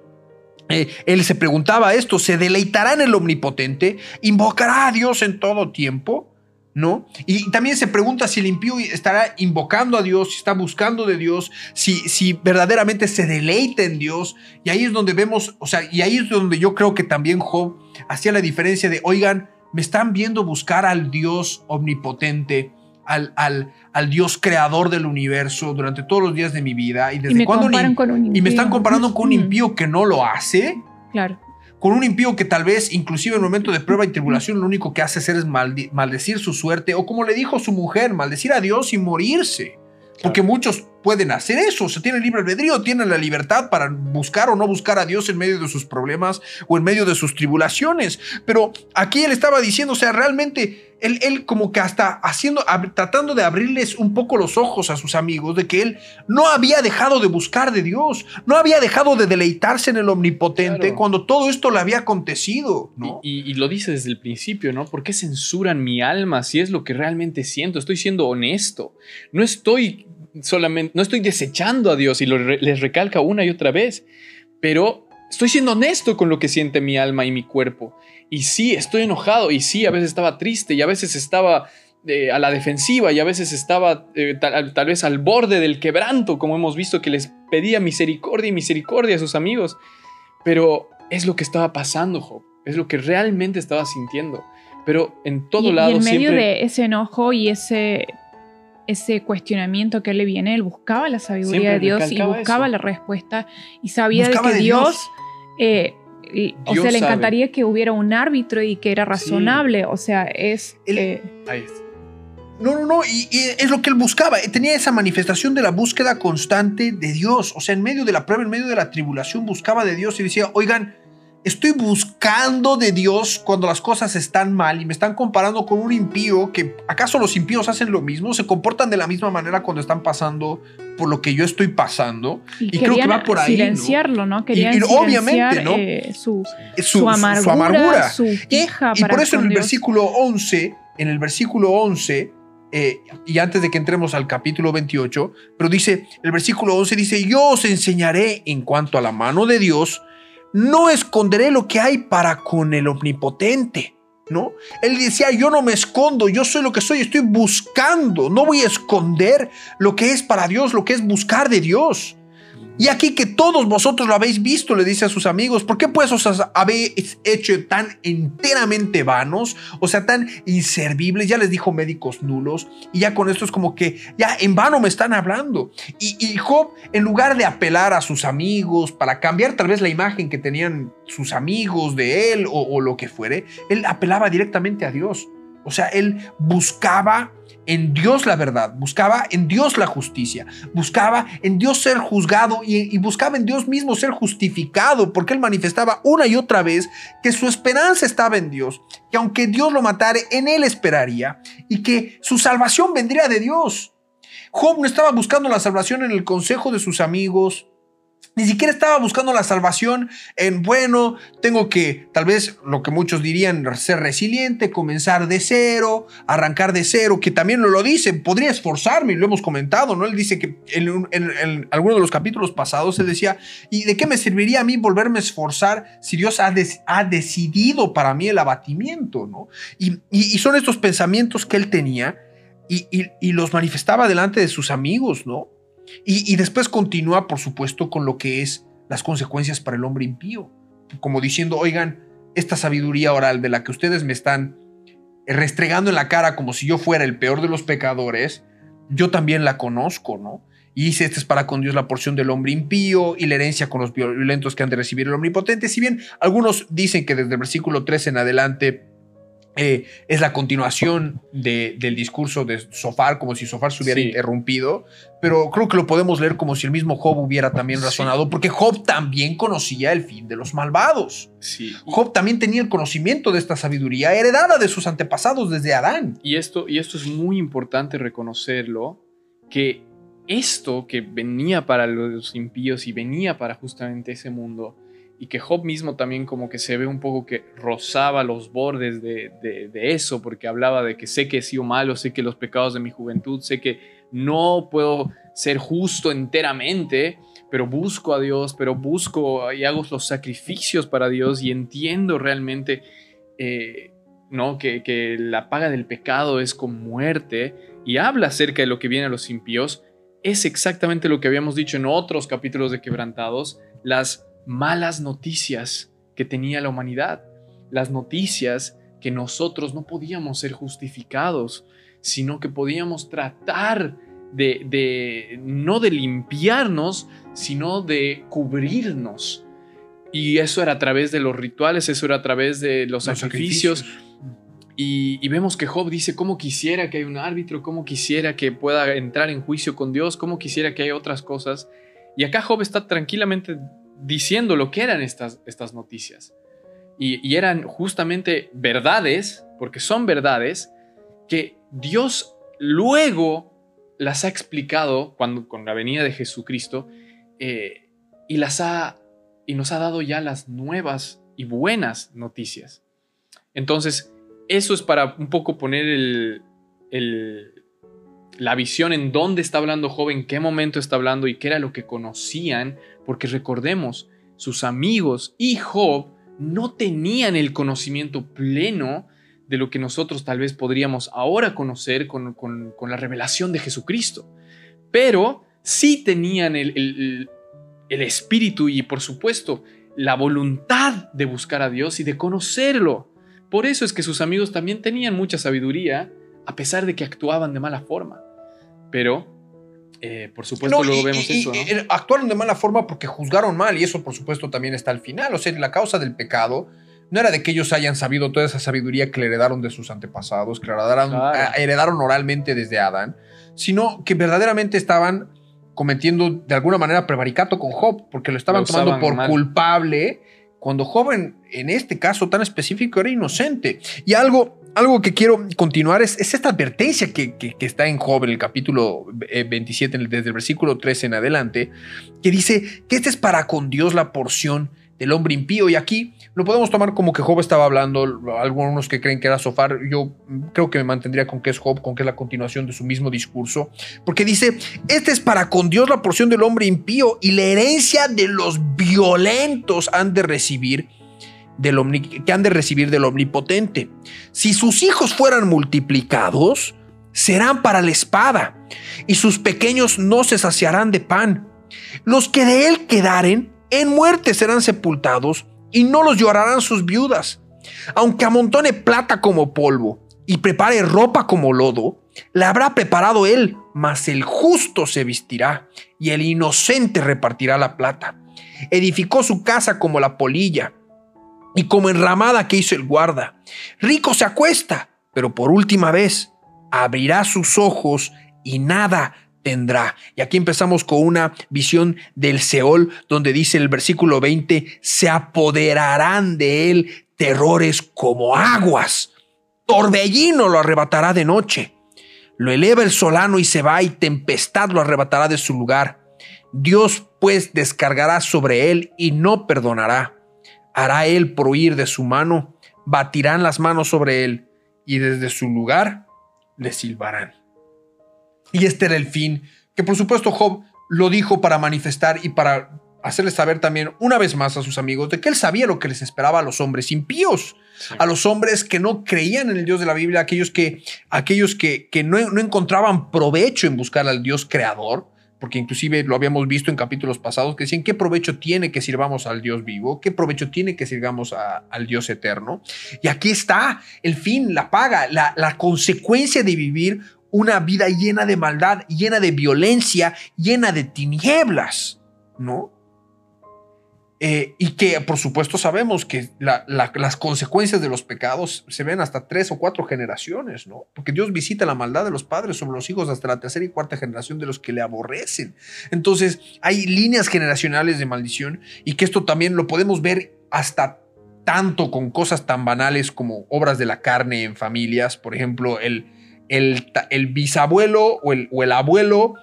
eh, él se preguntaba esto, ¿se deleitará en el omnipotente? ¿Invocará a Dios en todo tiempo? ¿No? Y también se pregunta si el impío estará invocando a Dios, si está buscando de Dios, si, si verdaderamente se deleita en Dios. Y ahí es donde vemos, o sea, y ahí es donde yo creo que también Job hacía la diferencia de, oigan, me están viendo buscar al Dios omnipotente, al, al, al Dios creador del universo durante todos los días de mi vida. ¿Y
Y
desde
me comparan con un impío.
y me están comparando con un impío que no lo hace,
Claro.
con un impío que tal vez, inclusive en el momento de prueba y tribulación, lo único que hace hacer es maldecir su suerte, o como le dijo su mujer, maldecir a Dios y morirse. Porque muchos pueden hacer eso, o sea, tienen libre albedrío, tienen la libertad para buscar o no buscar a Dios en medio de sus problemas o en medio de sus tribulaciones. Pero aquí él estaba diciendo, o sea, realmente él, él como que hasta haciendo, tratando de abrirles un poco los ojos a sus amigos de que él no había dejado de buscar de Dios, no había dejado de deleitarse en el omnipotente
Claro.
cuando todo esto le había acontecido, ¿no?
Y, y- y lo dice desde el principio, ¿no? ¿Por qué censuran mi alma si es lo que realmente siento? Estoy siendo honesto. No estoy solamente, no estoy desechando a Dios y lo les recalca una y otra vez, pero estoy siendo honesto con lo que siente mi alma y mi cuerpo. Y sí, estoy enojado y sí, a veces estaba triste y a veces estaba eh, a la defensiva y a veces estaba eh, tal, tal vez al borde del quebranto, como hemos visto que les pedía misericordia y misericordia a sus amigos. Pero es lo que estaba pasando, Job. Es lo que realmente estaba sintiendo. Pero en todo
y,
lado
y en medio
siempre...
de ese enojo y ese, ese cuestionamiento que le viene, él buscaba la sabiduría
Siempre
de Dios y buscaba
eso.
la respuesta y sabía
Buscaba
de que
de
Dios,
Dios.
eh, y- o
Dios
sea, le
sabe.
encantaría que hubiera un árbitro y que era razonable. O sea, es... Eh,
Ahí está.
No, no, no, y, y es lo que él buscaba. Tenía esa manifestación de la búsqueda constante de Dios. O sea, en medio de la prueba, en medio de la tribulación, buscaba de Dios y decía, oigan, estoy buscando de Dios cuando las cosas están mal y me están comparando con un impío que, ¿acaso los impíos hacen lo mismo? ¿Se comportan de la misma manera cuando están pasando por lo que yo estoy pasando?
y,
y creo que va por ahí, ¿no?
silenciarlo, ¿no? Querían
y obviamente,
silenciar,
¿no?
eh, su,
Es
su, amargura, su
Y-
queja.
Y,
para
por eso en el
Dios.
versículo 11, en el versículo 11, eh, y antes de que entremos al capítulo 28, pero dice, el versículo 11 dice, yo os enseñaré en cuanto a la mano de Dios, no esconderé lo que hay para con el omnipotente. ¿No? Él decía, yo no me escondo, yo soy lo que soy, estoy buscando, no voy a esconder lo que es para Dios, lo que es buscar de Dios. Y aquí que todos vosotros lo habéis visto, le dice a sus amigos, ¿por qué pues os habéis hecho tan enteramente vanos? O sea, tan inservibles, ya les dijo médicos nulos, y ya con esto es como que ya en vano me están hablando. Y, y Job, en lugar de apelar a sus amigos para cambiar tal vez la imagen que tenían sus amigos de él o, o lo que fuere, él apelaba directamente a Dios. O sea, él buscaba en Dios la verdad, buscaba en Dios la justicia, buscaba en Dios ser juzgado y, buscaba en Dios mismo ser justificado, porque él manifestaba una y otra vez que su esperanza estaba en Dios, que aunque Dios lo matare, en él esperaría y que su salvación vendría de Dios. Job no estaba buscando la salvación en el consejo de sus amigos, ni siquiera estaba buscando la salvación en, bueno, tengo que, tal vez lo que muchos dirían, ser resiliente, comenzar de cero, arrancar de cero, que también lo, dice, podría esforzarme, y lo hemos comentado, ¿no? Él dice que en, en, en alguno de los capítulos pasados, él decía, ¿y de qué me serviría a mí volverme a esforzar si Dios ha, ha decidido para mí el abatimiento, ¿no? Y, son estos pensamientos que él tenía y los manifestaba delante de sus amigos, ¿no? Y, después continúa, por supuesto, con lo que es las consecuencias para el hombre impío. Como diciendo, oigan, esta sabiduría oral de la que ustedes me están restregando en la cara como si yo fuera el peor de los pecadores, yo también la conozco, ¿no? Y dice, esta es para con Dios la porción del hombre impío y la herencia con los violentos que han de recibir el omnipotente. Si bien algunos dicen que desde el versículo 3 en adelante eh, es la continuación de, del discurso de Sofar, como si Sofar se hubiera sí. interrumpido, pero creo que lo podemos leer como si el mismo Job hubiera también razonado, sí. porque Job también conocía el fin de los malvados.
Sí.
Job también tenía el conocimiento de esta sabiduría heredada de sus antepasados desde Adán.
Y esto, y esto es muy importante reconocerlo, que esto que venía para los impíos y venía para justamente ese mundo, y que Job mismo también como que se ve un poco que rozaba los bordes de, de, eso, porque hablaba de que sé que he sido malo, sé que los pecados de mi juventud, sé que no puedo ser justo enteramente, pero busco a Dios, pero busco y hago los sacrificios para Dios y entiendo realmente eh, ¿no? que, que la paga del pecado es con muerte y habla acerca de lo que viene a los impíos, es exactamente lo que habíamos dicho en otros capítulos de Quebrantados, las malas noticias que tenía la humanidad, las noticias que nosotros no podíamos ser justificados, sino que podíamos tratar de, de no de limpiarnos, sino de cubrirnos. Y eso era a través de los rituales, eso era a través de los, los sacrificios. sacrificios. Y, y, vemos que Job dice, ¿cómo quisiera que haya un árbitro? ¿Cómo quisiera que pueda entrar en juicio con Dios? ¿Cómo quisiera que haya otras cosas? Y acá Job está tranquilamente diciendo lo que eran estas, estas noticias. Y, eran justamente verdades, porque son verdades, que Dios luego las ha explicado cuando, con la venida de Jesucristo eh, y, las ha, y nos ha dado ya las nuevas y buenas noticias. Entonces, eso es para un poco poner el, el, la visión en dónde está hablando Job, en qué momento está hablando y qué era lo que conocían, porque recordemos, sus amigos y Job no tenían el conocimiento pleno de lo que nosotros tal vez podríamos ahora conocer con, la revelación de Jesucristo, pero sí tenían el espíritu y por supuesto la voluntad de buscar a Dios y de conocerlo. Por eso es que sus amigos también tenían mucha sabiduría, a pesar de que actuaban de mala forma. Pero, eh, por supuesto,
No,
luego
y-
vemos
y-
eso, ¿no?
y, eh, actuaron de mala forma porque juzgaron mal y eso por supuesto también está al final. O sea, la causa del pecado no era de que ellos hayan sabido toda esa sabiduría que le heredaron de sus antepasados, que heredaron,
Claro.
a- heredaron oralmente desde Adán, sino que verdaderamente estaban cometiendo de alguna manera prevaricato con Job, porque lo estaban
Lo
tomando por
mal.
culpable, cuando Job en, en este caso tan específico era inocente. Y algo, algo que quiero continuar es, es esta advertencia que, que- está en Job, en el capítulo eh, 27, en el- desde el versículo 13 en adelante, que dice que esta es para con Dios la porción del hombre impío. Y aquí lo podemos tomar como que Job estaba hablando, algunos que creen que era Sofar, yo creo que me mantendría con que es Job, con que es la continuación de su mismo discurso, porque dice, este es para con Dios la porción del hombre impío y la herencia de los violentos han de recibir del omni- que han de recibir del omnipotente. Si sus hijos fueran multiplicados, serán para la espada, y sus pequeños no se saciarán de pan. Los que de él quedaren, en muerte serán sepultados, y no los llorarán sus viudas. Aunque amontone plata como polvo, y prepare ropa como lodo, la habrá preparado él, mas el justo se vestirá, y el inocente repartirá la plata. Edificó su casa como la polilla, y como enramada que hizo el guarda. Rico se acuesta, pero por última vez abrirá sus ojos y nada tendrá. Y aquí empezamos con una visión del Seol, donde dice el versículo 20, se apoderarán de él terrores como aguas. Torbellino lo arrebatará de noche. Lo eleva el solano y se va, y tempestad lo arrebatará de su lugar. Dios pues descargará sobre él y no perdonará. Hará él prohibir de su mano, batirán las manos sobre él, y desde su lugar le silbarán. Y este era el fin, que por supuesto Job lo dijo para manifestar y para hacerles saber también una vez más a sus amigos de que él sabía lo que les esperaba a los hombres impíos, a los hombres que no creían en el Dios de la Biblia, aquellos que, aquellos que, que no, no encontraban provecho en buscar al Dios creador, porque inclusive lo habíamos visto en capítulos pasados que decían qué provecho tiene que sirvamos al Dios vivo, qué provecho tiene que sirvamos al Dios eterno. Y aquí está el fin, la paga, la, la consecuencia de vivir una vida llena de maldad, llena de violencia, llena de tinieblas, ¿no? Eh, y que por supuesto sabemos que la- la- las consecuencias de los pecados se ven hasta tres o cuatro generaciones, ¿no? Porque Dios visita la maldad de los padres sobre los hijos hasta la tercera y cuarta generación de los que le aborrecen. Entonces hay líneas generacionales de maldición y que esto también lo podemos ver hasta tanto con cosas tan banales como obras de la carne en familias, por ejemplo, el, el, el bisabuelo o el, o el abuelo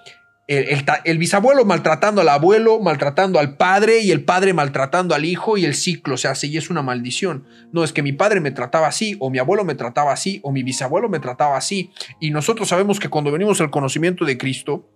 el, el ta- el bisabuelo maltratando al abuelo, maltratando al padre y el padre maltratando al hijo y el ciclo se hace y es una maldición. No es que mi padre me trataba así o mi abuelo me trataba así o mi bisabuelo me trataba así y nosotros sabemos que cuando venimos al conocimiento de Cristo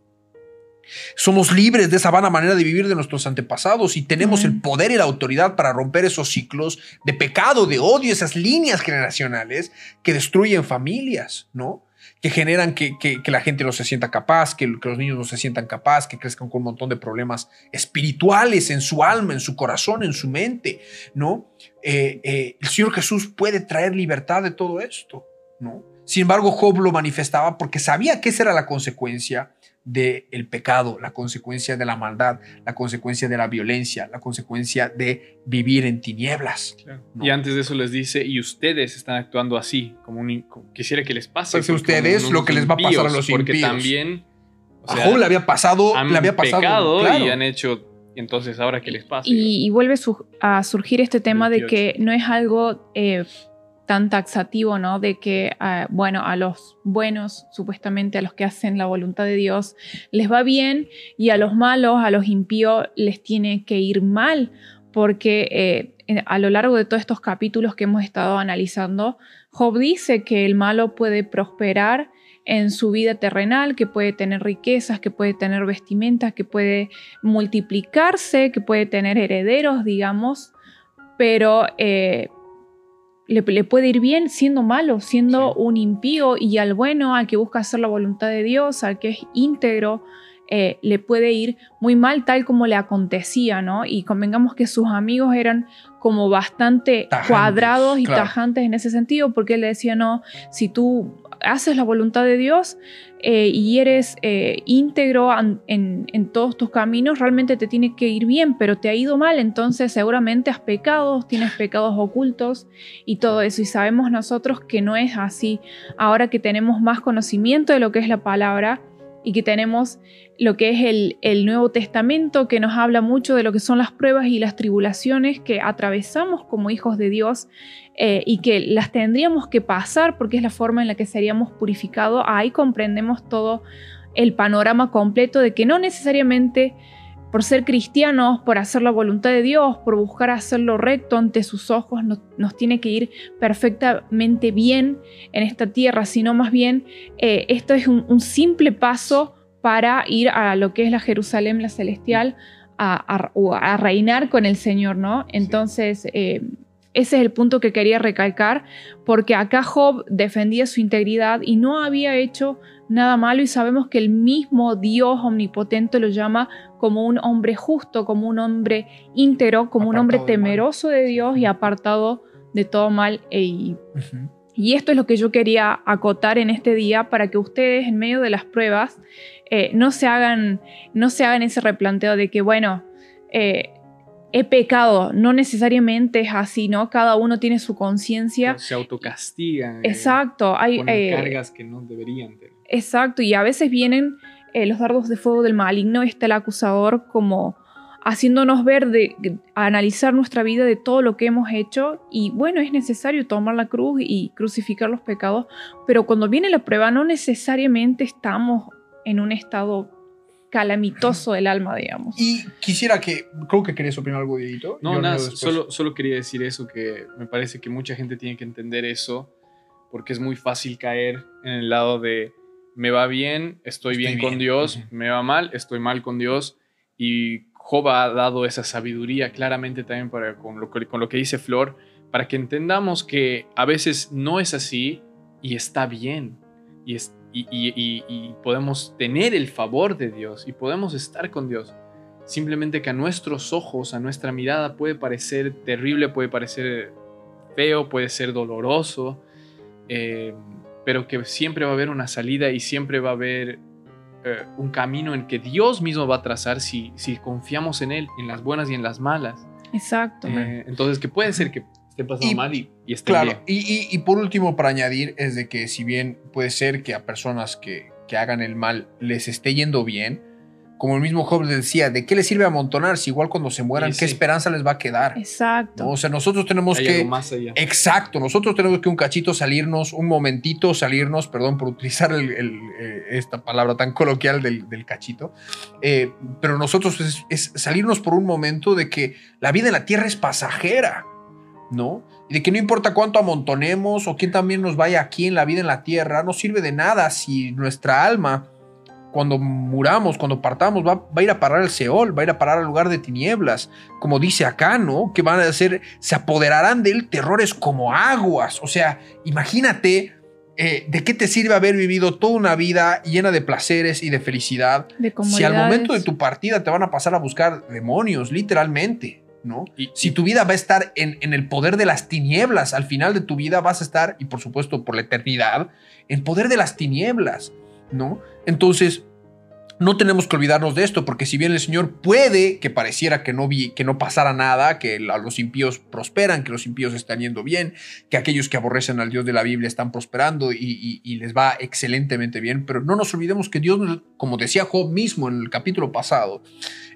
somos libres de esa vana manera de vivir de nuestros antepasados y tenemos el poder y la autoridad para romper esos ciclos de pecado, de odio, esas líneas generacionales que destruyen familias, ¿no? Que generan que, que- la gente no se sienta capaz, que, que los niños no se sientan capaz, que crezcan con un montón de problemas espirituales en su alma, en su corazón, en su mente, ¿no? Eh, eh, el Señor Jesús puede traer libertad de todo esto, ¿no? Sin embargo, Job lo manifestaba porque sabía que esa era la consecuencia del pecado, la consecuencia de la maldad, la consecuencia de la violencia, la consecuencia de vivir en tinieblas. ¿no?
Y antes de eso les dice, y ustedes están actuando así, como un, como- quisiera que les pase.
Pues ustedes lo que les va a pasar a los
porque
impíos.
también o
a
sea,
Job le había pasado,
han
le había pasado,
pecado
claro.
y han hecho, entonces ahora que les pasa.
Y, y vuelve su- a surgir este tema de
28.
que no es algo eh, tan taxativo, ¿no? De que, ah, bueno, a los buenos, supuestamente a los que hacen la voluntad de Dios, les va bien y a los malos, a los impíos, les tiene que ir mal, porque eh, a lo largo de todos estos capítulos que hemos estado analizando, Job dice que el malo puede prosperar en su vida terrenal, que puede tener riquezas, que puede tener vestimentas, que puede multiplicarse, que puede tener herederos, digamos, pero eh, le, le puede ir bien siendo malo, siendo
Sí.
un impío y al bueno, al que busca hacer la voluntad de Dios, al que es íntegro, eh, le puede ir muy mal tal como le acontecía, ¿no? Y convengamos que sus amigos eran como bastante
Tajantes,
cuadrados y
claro.
tajantes en ese sentido, porque él le decía, no, si tú haces la voluntad de Dios eh, y eres eh, íntegro en todos tus caminos, realmente te tiene que ir bien, pero te ha ido mal, entonces seguramente has pecado, tienes pecados ocultos y todo eso. Y sabemos nosotros que no es así. Ahora que tenemos más conocimiento de lo que es la palabra y que tenemos lo que es el, el Nuevo Testamento, que nos habla mucho de lo que son las pruebas y las tribulaciones que atravesamos como hijos de Dios eh, y que las tendríamos que pasar porque es la forma en la que seríamos purificados. Ahí comprendemos todo el panorama completo de que no necesariamente por ser cristianos, por hacer la voluntad de Dios, por buscar hacerlo recto ante sus ojos, nos, nos tiene que ir perfectamente bien en esta tierra, sino más bien eh, esto es un, un simple paso para ir a lo que es la Jerusalén, la celestial, a, a- o a reinar con el Señor, ¿no? Entonces, eh, ese es el punto que quería recalcar, porque acá Job defendía su integridad y no había hecho nada malo y sabemos que el mismo Dios omnipotente lo llama como un hombre justo, como un hombre íntegro, como un hombre
Apartado del mal.
temeroso de Dios y apartado de todo mal. E- y
Ujú.
y esto es lo que yo quería acotar en este día para que ustedes en medio de las pruebas eh, no, se hagan, no se hagan ese replanteo de que, bueno, eh, he pecado. No necesariamente es así, ¿no? Cada uno tiene su conciencia.
Se autocastigan. eh,
Exacto. Hay, eh,
cargas que no deberían tener.
Exacto, y a veces vienen eh, los dardos de fuego del maligno, está el acusador como haciéndonos ver, de, de- analizar nuestra vida de todo lo que hemos hecho y bueno, es necesario tomar la cruz y crucificar los pecados, pero cuando viene la prueba no necesariamente estamos en un estado calamitoso del alma, digamos.
Y quisiera que. Creo que querías opinar algo, Dieguito.
No,
Yo
nada, solo, solo quería decir eso, que me parece que mucha gente tiene que entender eso, porque es muy fácil caer en el lado de me va bien, estoy,
Estoy
bien, con. Dios, me va mal, estoy mal con Dios, y Job ha dado esa sabiduría claramente también para, con, lo, que- con lo que dice Flor, para que entendamos que a veces no es así y está bien, y, es- y- y- y- y podemos tener el favor de Dios, y podemos estar con Dios. Simplemente que a nuestros ojos, a nuestra mirada puede parecer terrible, puede parecer feo, puede ser doloroso, eh, pero que siempre va a haber una salida y siempre va a haber eh, un camino en que Dios mismo va a trazar si, si confiamos en Él, en las buenas y en las malas.
Exacto.
Eh, entonces, que puede ser que esté pasando
Y-
mal y, y esté
Claro,
bien.
y, y- y por último, para añadir, es de que si bien puede ser que a personas que, que hagan el mal les esté yendo bien, como el mismo Job decía, ¿de qué les sirve amontonar si igual cuando se mueran,
Sí,
qué
sí.
esperanza les va a quedar?
Exacto.
¿No? O sea, nosotros tenemos
Hay
que...
algo más allá.
Exacto, nosotros tenemos que un cachito salirnos, un momentito salirnos, perdón por utilizar el- el, eh, esta palabra tan coloquial del, del cachito, eh, pero nosotros es, es salirnos por un momento de que la vida en la tierra es pasajera, ¿no? Y de que no importa cuánto amontonemos o quién también nos vaya aquí en la vida en la tierra, no sirve de nada si nuestra alma, cuando muramos, cuando partamos, va, va a ir a parar al Seol, va a ir a parar al lugar de tinieblas, como dice acá, ¿no? Que van a ser, se apoderarán de él terrores como aguas. O sea, imagínate eh, de qué te sirve haber vivido toda una vida llena de placeres y de felicidad
de
si al momento de tu partida te van a pasar a buscar demonios, literalmente, ¿no?
Y-
Si tu vida va a estar en, en el poder de las tinieblas, al final de tu vida vas a estar, y por supuesto por la eternidad, en poder de las tinieblas, ¿no? Entonces, no tenemos que olvidarnos de esto, porque si bien el Señor puede que pareciera que no, que no pasara nada, que la- los impíos prosperan, que los impíos están yendo bien, que aquellos que aborrecen al Dios de la Biblia están prosperando y, y- y les va excelentemente bien, pero no nos olvidemos que Dios, como decía Job mismo en el capítulo pasado,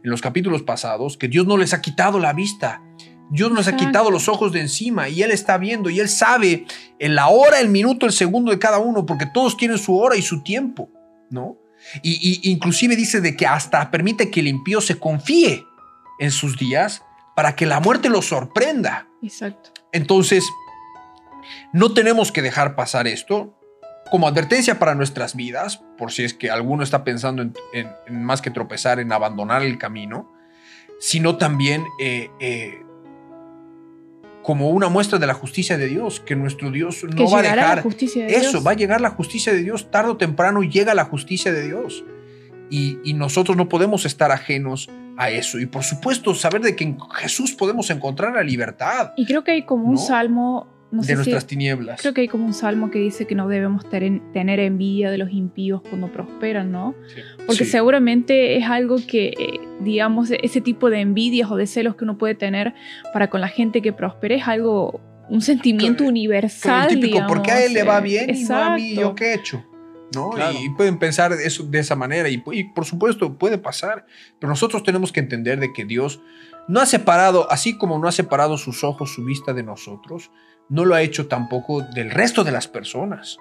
en los capítulos pasados, que Dios no les ha quitado la vista. Dios nos ha quitado los ojos de encima y Él está viendo y Él sabe en la hora, el minuto, el segundo de cada uno, porque todos tienen su hora y su tiempo, ¿no? Y, y inclusive dice de que hasta permite que el impío se confíe en sus días para que la muerte lo sorprenda.
Exacto.
Entonces, no tenemos que dejar pasar esto como advertencia para nuestras vidas, por si es que alguno está pensando en, en- en más que tropezar, en abandonar el camino, sino también eh, eh, como una muestra de la justicia de Dios, que nuestro Dios
que
no va a dejar
la justicia de
eso,
Dios.
va a llegar la justicia de Dios, tarde o temprano llega la justicia de Dios. Y, y nosotros no podemos estar ajenos a eso. Y por supuesto, saber de que en Jesús podemos encontrar la libertad
Y creo que hay como un salmo, no
de
sé si,
nuestras tinieblas.
creo que hay como un salmo que dice que no debemos ter- tener envidia de los impíos cuando prosperan, ¿no? Porque
Sí.
seguramente es algo que, eh, digamos, ese tipo de envidias o de celos que uno puede tener para con la gente que prospere es algo, un sentimiento
Claro,
universal.
El típico,
digamos,
¿por qué a él le va
eh,
bien y no a mí? ¿Yo qué he hecho? ¿No?
Claro.
Y pueden pensar eso, de esa manera. Y, y por supuesto, puede pasar. Pero nosotros tenemos que entender de que Dios no ha separado, así como no ha separado sus ojos, su vista de nosotros, no lo ha hecho tampoco del resto de las personas.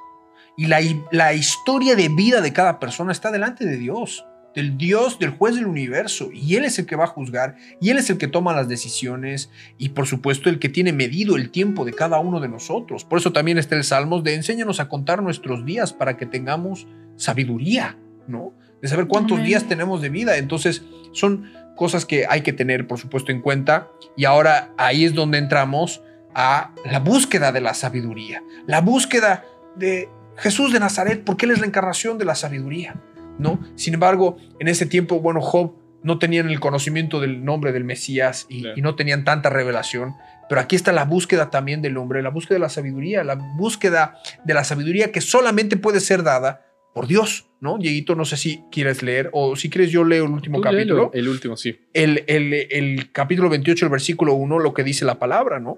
Y la, la historia de vida de cada persona está delante de Dios, del Dios, del juez del universo. Y Él es el que va a juzgar, y Él es el que toma las decisiones, y por supuesto el que tiene medido el tiempo de cada uno de nosotros. Por eso también está el Salmos de enséñanos a contar nuestros días para que tengamos sabiduría, ¿no? De saber cuántos
Amén.
días tenemos de vida. Entonces son cosas que hay que tener, por supuesto, en cuenta. Y ahora ahí es donde entramos a la búsqueda de la sabiduría, la búsqueda de Jesús de Nazaret, porque Él es la encarnación de la sabiduría, ¿no? Sin embargo, en ese tiempo, bueno, Job no tenían el conocimiento del nombre del Mesías y,
Claro.
y no tenían tanta revelación, pero aquí está la búsqueda también del hombre, la búsqueda de la sabiduría, la búsqueda de la sabiduría que solamente puede ser dada por Dios, ¿no? Dieguito, no sé si quieres leer o si quieres yo leo el último
Tú
capítulo
léelo, El último, sí.
el, el- el capítulo 28, el versículo 1, lo que dice la palabra, ¿no?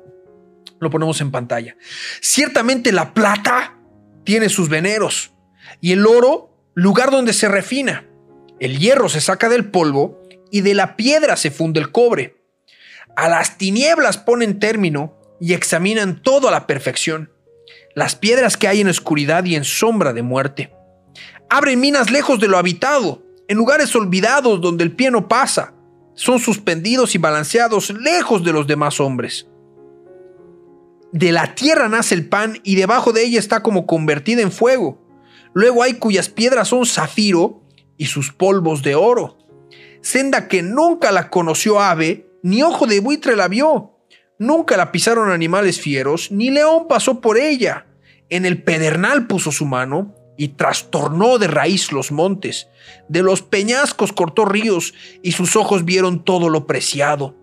Lo ponemos en pantalla. Ciertamente la plata tiene sus veneros y el oro, lugar donde se refina. El hierro se saca del polvo y de la piedra se funde el cobre. A las tinieblas ponen término y examinan todo a la perfección. Las piedras que hay en oscuridad y en sombra de muerte. Abren minas lejos de lo habitado, en lugares olvidados donde el pie no pasa. Son suspendidos y balanceados lejos de los demás hombres. De la tierra nace el pan y debajo de ella está como convertida en fuego. Luego hay cuyas piedras son zafiro y sus polvos de oro. Senda que nunca la conoció ave, ni ojo de buitre la vio. Nunca la pisaron animales fieros, ni león pasó por ella. En el pedernal puso su mano y trastornó de raíz los montes. De los peñascos cortó ríos y sus ojos vieron todo lo preciado.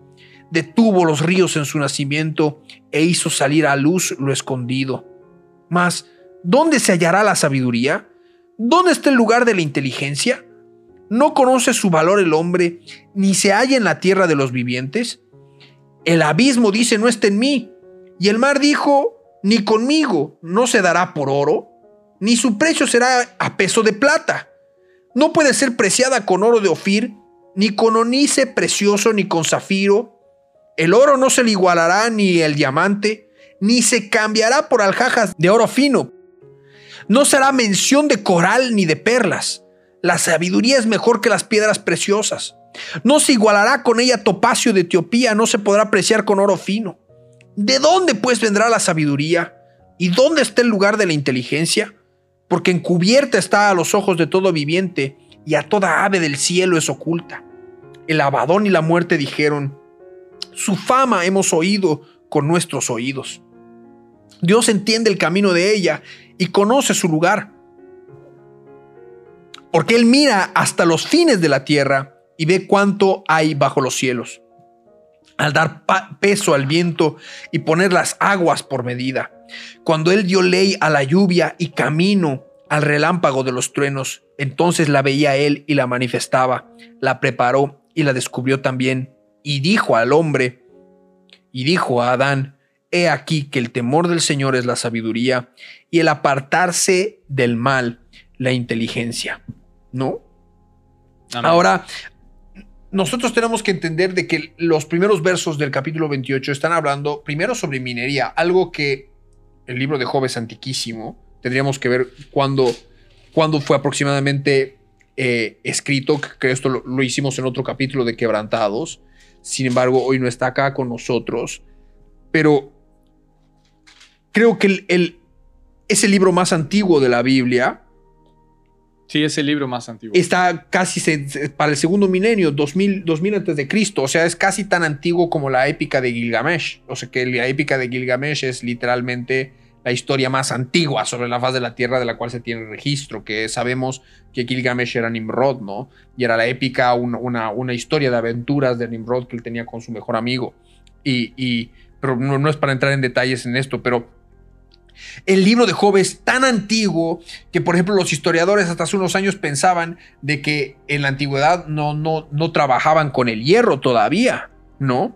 Detuvo los ríos en su nacimiento e hizo salir a luz lo escondido. Mas, ¿dónde se hallará la sabiduría? ¿Dónde está el lugar de la inteligencia? ¿No conoce su valor el hombre, ni se halla en la tierra de los vivientes? El abismo dice no está en mí, y el mar dijo, ni conmigo no se dará por oro, ni su precio será a peso de plata. No puede ser preciada con oro de Ofir, ni con onice precioso, ni con zafiro. El oro no se le igualará ni el diamante, ni se cambiará por aljajas de oro fino. No será mención de coral ni de perlas. La sabiduría es mejor que las piedras preciosas. No se igualará con ella topacio de Etiopía, no se podrá apreciar con oro fino. ¿De dónde pues vendrá la sabiduría? ¿Y dónde está el lugar de la inteligencia? Porque encubierta está a los ojos de todo viviente y a toda ave del cielo es oculta. El abadón y la muerte dijeron, su fama hemos oído con nuestros oídos. Dios entiende el camino de ella y conoce su lugar. Porque Él mira hasta los fines de la tierra y ve cuánto hay bajo los cielos. Al dar peso al viento y poner las aguas por medida. Cuando Él dio ley a la lluvia y camino al relámpago de los truenos, entonces la veía Él y la manifestaba, la preparó y la descubrió también. Y dijo al hombre, y dijo a Adán, He aquí que el temor del Señor es la sabiduría y el apartarse del mal, la inteligencia. ¿No?
Amén.
Ahora, nosotros tenemos que entender de que los primeros versos del capítulo 28 están hablando primero sobre minería, algo que el libro de Job es antiquísimo. Tendríamos que ver cuándo, cuándo fue aproximadamente eh, escrito, que esto lo, lo hicimos en otro capítulo de Quebrantados. Sin embargo, hoy no está acá con nosotros. Pero creo que el, el, es el libro más antiguo de la Biblia.
Sí, es el libro más antiguo.
Está casi se, para el segundo milenio, 2000, 2000 antes de Cristo. O sea, es casi tan antiguo como la épica de Gilgamesh. O sea, que la épica de Gilgamesh es literalmente la historia más antigua sobre la faz de la Tierra de la cual se tiene registro, que sabemos que Gilgamesh era Nimrod, ¿no? Y era la épica, una, una, historia de aventuras de Nimrod que él tenía con su mejor amigo. Y, pero no, no es para entrar en detalles en esto, pero el libro de Job es tan antiguo que, por ejemplo, los historiadores hasta hace unos años pensaban de que en la antigüedad no, no, no trabajaban con el hierro todavía, ¿no?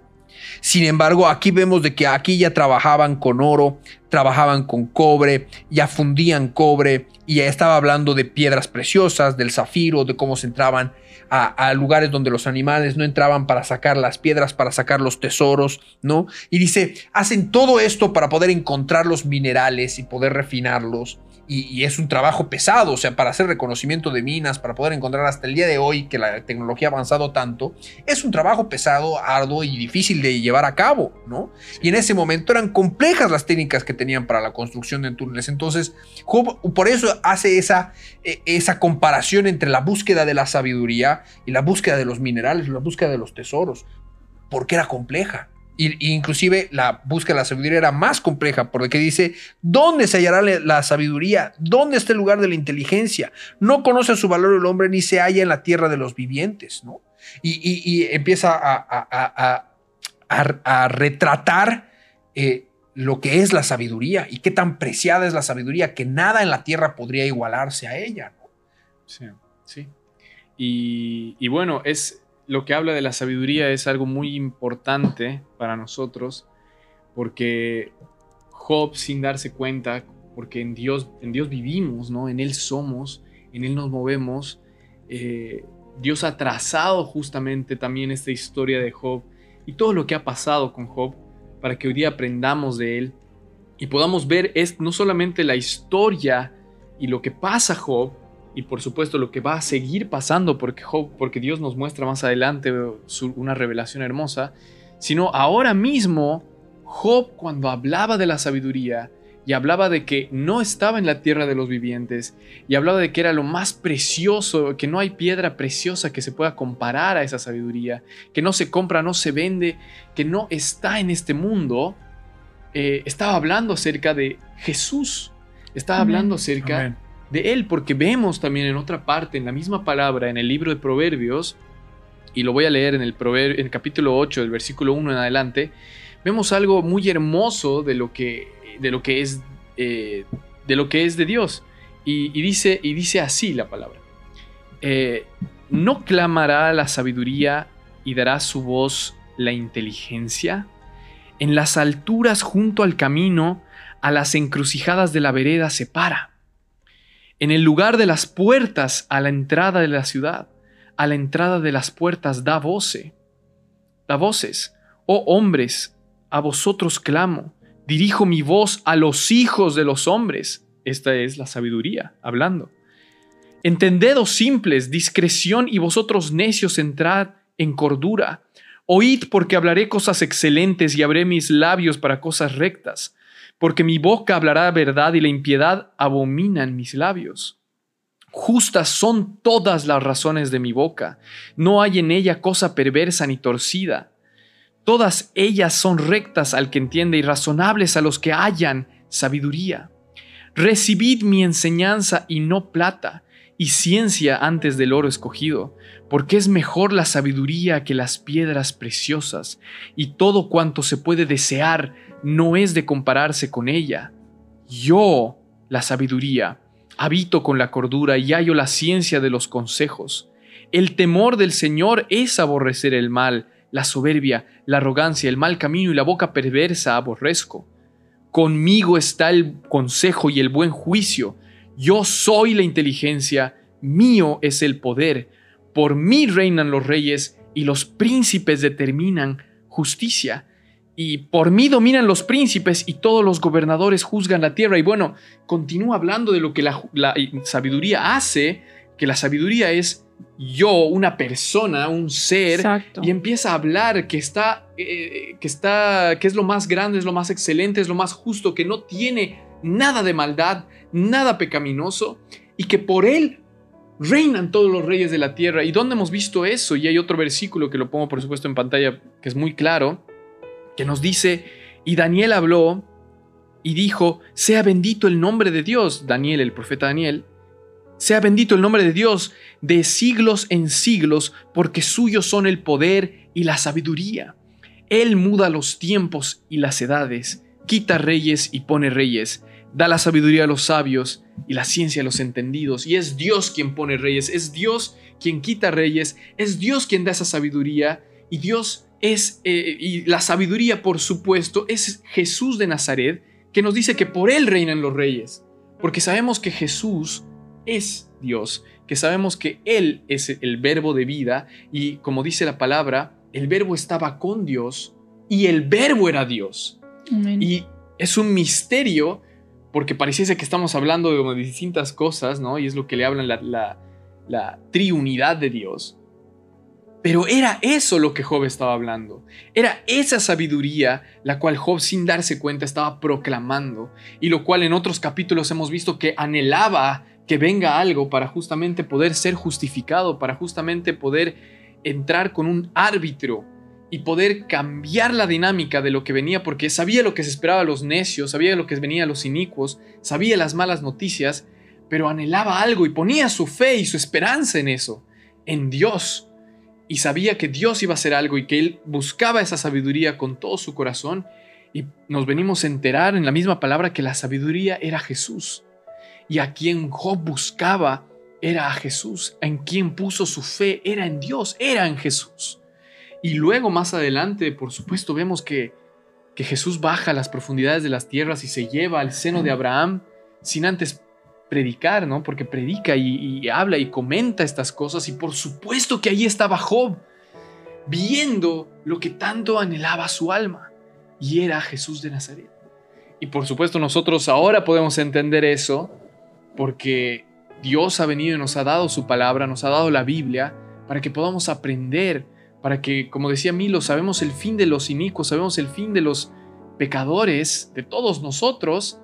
Sin embargo, aquí vemos de que aquí ya trabajaban con oro, trabajaban con cobre, ya fundían cobre y ya estaba hablando de piedras preciosas, del zafiro, de cómo se entraban a, lugares donde los animales no entraban para sacar las piedras, para sacar los tesoros, ¿no? Y dice, hacen todo esto para poder encontrar los minerales y poder refinarlos y, es un trabajo pesado, o sea, para hacer reconocimiento de minas, para poder encontrar hasta el día de hoy que la tecnología ha avanzado tanto, es un trabajo pesado, arduo y difícil de llevar a cabo, ¿no? Y en ese momento eran complejas las técnicas que tenían para la construcción de túneles. Entonces, Job por eso hace esa, e, esa comparación entre la búsqueda de la sabiduría y la búsqueda de los minerales, la búsqueda de los tesoros, porque era compleja. Y, inclusive la búsqueda de la sabiduría era más compleja, porque dice, ¿dónde se hallará la sabiduría? ¿Dónde está el lugar de la inteligencia? No conoce su valor el hombre ni se halla en la tierra de los vivientes, ¿no? Y, empieza a, retratar eh, lo que es la sabiduría y qué tan preciada es la sabiduría que nada en la tierra podría igualarse a ella, ¿no?
Sí, sí. y bueno, es lo que habla de la sabiduría es algo muy importante para nosotros, porque Job, sin darse cuenta, porque en Dios, en Dios vivimos, ¿no? En Él somos, en Él nos movemos. Eh, Dios ha trazado justamente también esta historia de Job y todo lo que ha pasado con Job para que hoy día aprendamos de Él y podamos ver es no solamente la historia y lo que pasa Job, y por supuesto lo que va a seguir pasando porque, porque Dios nos muestra más adelante una revelación hermosa, sino ahora mismo Job cuando hablaba de la sabiduría y hablaba de que no estaba en la tierra de los vivientes y hablaba de que era lo más precioso, que no hay piedra preciosa que se pueda comparar a esa sabiduría, que no se compra, no se vende, que no está en este mundo, eh, estaba hablando acerca de Jesús, estaba hablando acerca de él, porque vemos también en otra parte, en la misma palabra, en el libro de Proverbios, y lo voy a leer en el, en el capítulo 8, del versículo 1 en adelante, vemos algo muy hermoso de lo que, de lo que, es, eh, de, lo que es de Dios. Y, dice, y dice así la palabra. Eh, ¿No clamará la sabiduría y dará su voz la inteligencia? En las alturas junto al camino, a las encrucijadas de la vereda se para en el lugar de las puertas a la entrada de la ciudad, a la entrada de las puertas da voce. Da voces. Oh hombres, a vosotros clamo, dirijo mi voz a los hijos de los hombres. Esta es la sabiduría hablando. Entended, oh simples, discreción y vosotros necios entrad en cordura. Oíd porque hablaré cosas excelentes y abré mis labios para cosas rectas porque mi boca hablará verdad y la impiedad abomina en mis labios. Justas son todas las razones de mi boca, no hay en ella cosa perversa ni torcida. Todas ellas son rectas al que entiende y razonables a los que hallan sabiduría. Recibid mi enseñanza y no plata, y ciencia antes del oro escogido, porque es mejor la sabiduría que las piedras preciosas, y todo cuanto se puede desear no es de compararse con ella. Yo, la sabiduría, habito con la cordura y hallo la ciencia de los consejos. El temor del Señor es aborrecer el mal, la soberbia, la arrogancia, el mal camino y la boca perversa aborrezco. Conmigo está el consejo y el buen juicio. Yo soy la inteligencia, mío es el poder. Por mí reinan los reyes y los príncipes determinan justicia y por mí dominan los príncipes y todos los gobernadores juzgan la tierra. Y bueno, continúa hablando de lo que la, sabiduría hace, que la sabiduría es yo, una persona, un ser, y empieza a hablar que está, eh, que está, que es lo más grande, es lo más excelente, es lo más justo, que no tiene nada de maldad, nada pecaminoso, y que por él reinan todos los reyes de la tierra. ¿Y dónde hemos visto eso? Y hay otro versículo que lo pongo por supuesto en pantalla, que es muy claro, que nos dice, y Daniel habló y dijo, sea bendito el nombre de Dios, Daniel, el profeta Daniel, sea bendito el nombre de Dios de siglos en siglos, porque suyos son el poder y la sabiduría. Él muda los tiempos y las edades, quita reyes y pone reyes, da la sabiduría a los sabios y la ciencia a los entendidos. Y es Dios quien pone reyes, es Dios quien quita reyes, es Dios quien da esa sabiduría y Dios es, eh, y la sabiduría por supuesto, es Jesús de Nazaret, que nos dice que por Él reinan los reyes, porque sabemos que Jesús es Dios, que sabemos que Él es el verbo de vida y como dice la palabra, el verbo estaba con Dios y el verbo era Dios. Y es un misterio porque pareciese que estamos hablando de distintas cosas, ¿no? Y es lo que le hablan la, la, la triunidad de Dios. Pero era eso lo que Job estaba hablando. Era esa sabiduría la cual Job sin darse cuenta estaba proclamando y lo cual en otros capítulos hemos visto que anhelaba que venga algo para justamente poder ser justificado, para justamente poder entrar con un árbitro y poder cambiar la dinámica de lo que venía, porque sabía lo que se esperaba a los necios, sabía lo que venía a los inicuos, sabía las malas noticias, pero anhelaba algo y ponía su fe y su esperanza en eso, en Dios. Y sabía que Dios iba a hacer algo y que él buscaba esa sabiduría con todo su corazón. Y nos venimos a enterar en la misma palabra que la sabiduría era Jesús. Y a quien Job buscaba era a Jesús. En quien puso su fe era en Dios, era en Jesús. Y luego más adelante, por supuesto, vemos que, que Jesús baja a las profundidades de las tierras y se lleva al seno de Abraham sin antes predicar, ¿no? Porque predica y, habla y comenta estas cosas y por supuesto que ahí estaba Job, viendo lo que tanto anhelaba su alma y era Jesús de Nazaret. Y por supuesto nosotros ahora podemos entender eso porque Dios ha venido y nos ha dado su palabra, nos ha dado la Biblia para que podamos aprender para que, como decía Milo, sabemos el fin de los inicuos, sabemos el fin de los pecadores, de todos nosotros,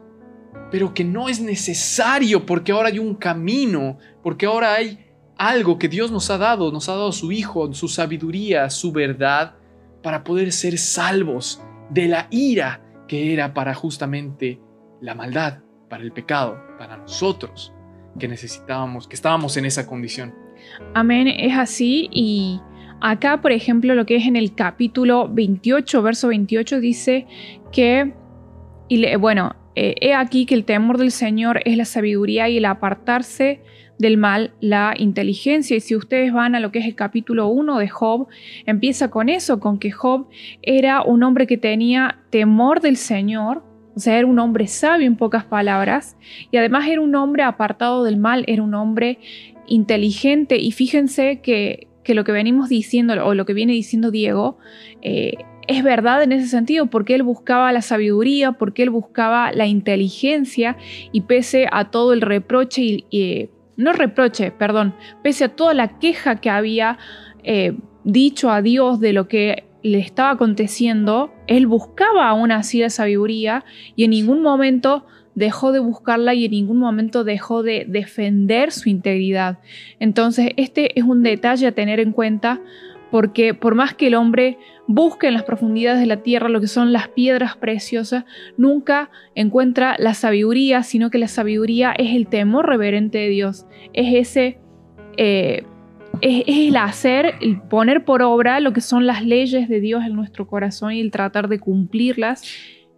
pero que no es necesario porque ahora hay un camino, porque ahora hay algo que Dios nos ha dado, nos ha dado su Hijo, su sabiduría, su verdad, para poder ser salvos de la ira que era para justamente la maldad, para el pecado, para nosotros que necesitábamos, que estábamos en esa condición.
Amén, es así y Acá, por ejemplo, lo que es en el capítulo 28, verso 28, dice que, y bueno, eh, he aquí que el temor del Señor es la sabiduría y el apartarse del mal, la inteligencia. Y si ustedes van a lo que es el capítulo 1 de Job, empieza con eso, con que Job era un hombre que tenía temor del Señor, o sea, era un hombre sabio en pocas palabras, y además era un hombre apartado del mal, era un hombre inteligente. Y fíjense que que lo que venimos diciendo o lo que viene diciendo Diego eh, es verdad en ese sentido, porque él buscaba la sabiduría, porque él buscaba la inteligencia y pese a todo el reproche y, no reproche, perdón, pese a toda la queja que había eh, dicho a Dios de lo que le estaba aconteciendo, él buscaba aún así la sabiduría y en ningún momento dejó de buscarla y en ningún momento dejó de defender su integridad. Entonces, este es un detalle a tener en cuenta porque por más que el hombre busque en las profundidades de la tierra lo que son las piedras preciosas, nunca encuentra la sabiduría, sino que la sabiduría es el temor reverente de Dios, es ese... Eh, es, el hacer, el poner por obra lo que son las leyes de Dios en nuestro corazón y el tratar de cumplirlas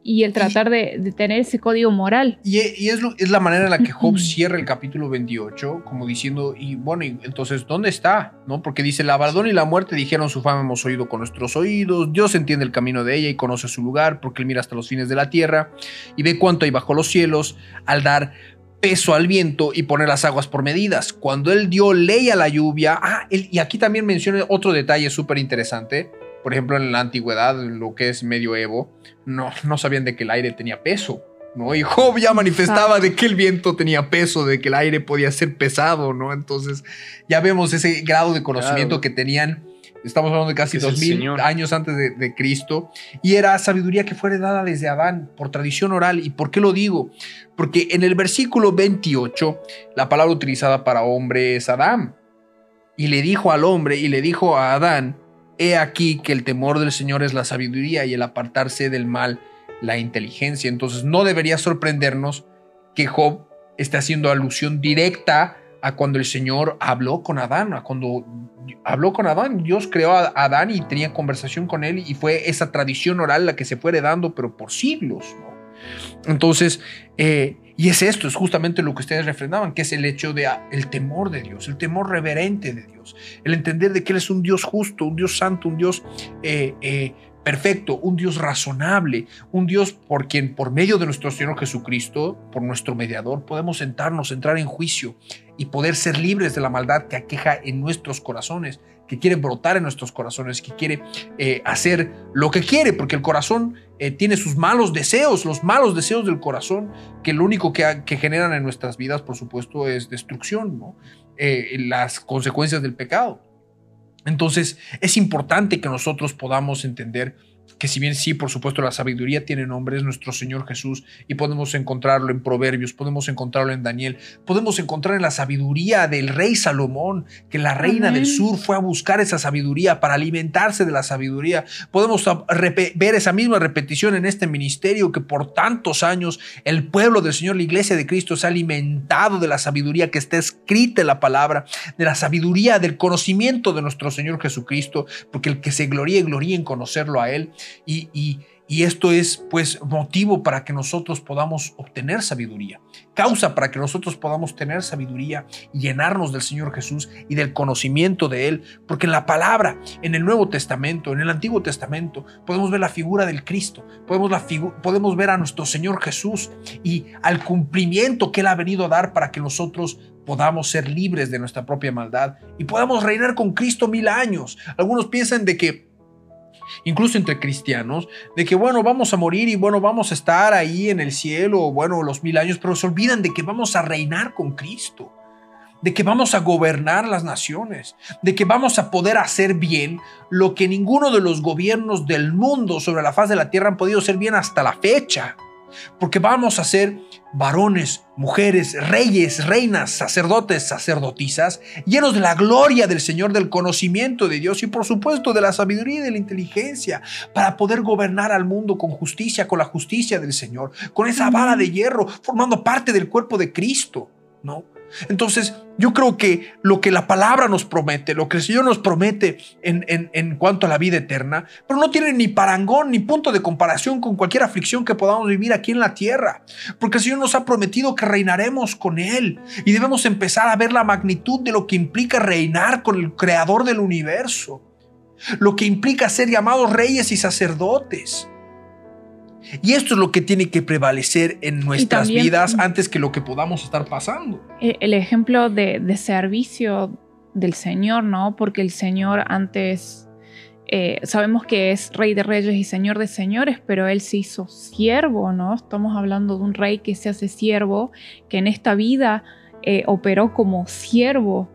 y el tratar de, tener ese código moral.
Y, es, es, la manera en la que Job cierra el capítulo 28, como diciendo, y bueno, entonces, ¿dónde está? ¿No? Porque dice, la abandón y la muerte dijeron su fama hemos oído con nuestros oídos, Dios entiende el camino de ella y conoce su lugar, porque él mira hasta los fines de la tierra y ve cuánto hay bajo los cielos al dar peso al viento y poner las aguas por medidas. Cuando él dio ley a la lluvia, ah, y aquí también menciona otro detalle súper interesante, por ejemplo, en la antigüedad, lo que es medioevo, no, no sabían de que el aire tenía peso. ¿no? Y Job ya manifestaba de que el viento tenía peso, de que el aire podía ser pesado, ¿no? Entonces ya vemos ese grado de conocimiento que tenían. Estamos hablando de casi dos mil años antes de, de, Cristo. Y era sabiduría que fue dada desde Adán por tradición oral. ¿Y por qué lo digo? Porque en el versículo 28, la palabra utilizada para hombre es Adán. Y le dijo al hombre y le dijo a Adán, He aquí que el temor del Señor es la sabiduría y el apartarse del mal la inteligencia. Entonces no debería sorprendernos que Job esté haciendo alusión directa a cuando el Señor habló con Adán, a cuando habló con Adán, Dios creó a Adán y tenía conversación con él y fue esa tradición oral la que se fue heredando, pero por siglos. Entonces, eh, y es esto, es justamente lo que ustedes refrendaban, que es el hecho de ah, el temor de Dios, el temor reverente de Dios, el entender de que Él es un Dios justo, un Dios santo, un Dios eh, eh, perfecto, un Dios razonable, un Dios por quien, por medio de nuestro Señor Jesucristo, por nuestro mediador, podemos sentarnos, entrar en juicio y poder ser libres de la maldad que aqueja en nuestros corazones, que quiere brotar en nuestros corazones, que quiere eh, hacer lo que quiere, porque el corazón eh, tiene sus malos deseos, los malos deseos del corazón, que lo único que, generan en nuestras vidas, por supuesto, es destrucción, ¿no? Eh, las consecuencias del pecado. Entonces es importante que nosotros podamos entender que si bien sí, por supuesto, la sabiduría tiene nombre, es nuestro Señor Jesús y podemos encontrarlo en Proverbios, podemos encontrarlo en Daniel, podemos encontrar en la sabiduría del rey Salomón, que la reina del sur fue a buscar esa sabiduría para alimentarse de la sabiduría. Podemos ver esa misma repetición en este ministerio que por tantos años el pueblo del Señor, la iglesia de Cristo, se ha alimentado de la sabiduría que está escrita en la palabra, de la sabiduría, del conocimiento de nuestro Señor Jesucristo, porque el que se gloríe, gloríe en conocerlo a Él. Y, esto es pues motivo para que nosotros podamos obtener sabiduría, causa para que nosotros podamos tener sabiduría y llenarnos del Señor Jesús y del conocimiento de Él, porque en la palabra, en el Nuevo Testamento, en el Antiguo Testamento, podemos ver la figura del Cristo, podemos, la podemos ver a nuestro Señor Jesús y al cumplimiento que Él ha venido a dar para que nosotros podamos ser libres de nuestra propia maldad y podamos reinar con Cristo mil años. Algunos piensan de que incluso entre cristianos, de que bueno, vamos a morir y bueno, vamos a estar ahí en el cielo, bueno, los mil años, pero se olvidan de que vamos a reinar con Cristo, de que vamos a gobernar las naciones, de que vamos a poder hacer bien lo que ninguno de los gobiernos del mundo sobre la faz de la tierra han podido hacer bien hasta la fecha porque vamos a ser varones, mujeres, reyes, reinas, sacerdotes, sacerdotisas, llenos de la gloria del Señor, del conocimiento de Dios y por supuesto de la sabiduría y de la inteligencia, para poder gobernar al mundo con justicia, con la justicia del Señor, con esa vara de hierro, formando parte del cuerpo de Cristo, ¿no? Entonces, yo creo que lo que la palabra nos promete, lo que el Señor nos promete en, en, cuanto a la vida eterna, pero no tiene ni parangón ni punto de comparación con cualquier aflicción que podamos vivir aquí en la tierra, porque el Señor nos ha prometido que reinaremos con Él y debemos empezar a ver la magnitud de lo que implica reinar con el Creador del universo, lo que implica ser llamados reyes y sacerdotes. Y esto es lo que tiene que prevalecer en nuestras vidas antes que lo que podamos estar pasando.
E, el ejemplo de, servicio del Señor, ¿no? Porque el Señor antes eh, sabemos que es Rey de Reyes y Señor de Señores, pero Él se hizo siervo, ¿no? Estamos hablando de un rey que se hace siervo, que en esta vida eh, operó como siervo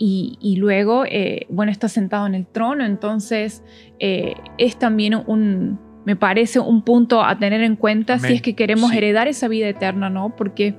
y, luego, eh, bueno, está sentado en el trono, entonces es también un, me parece un punto a tener en cuenta si es que queremos heredar esa vida eterna, ¿no? Porque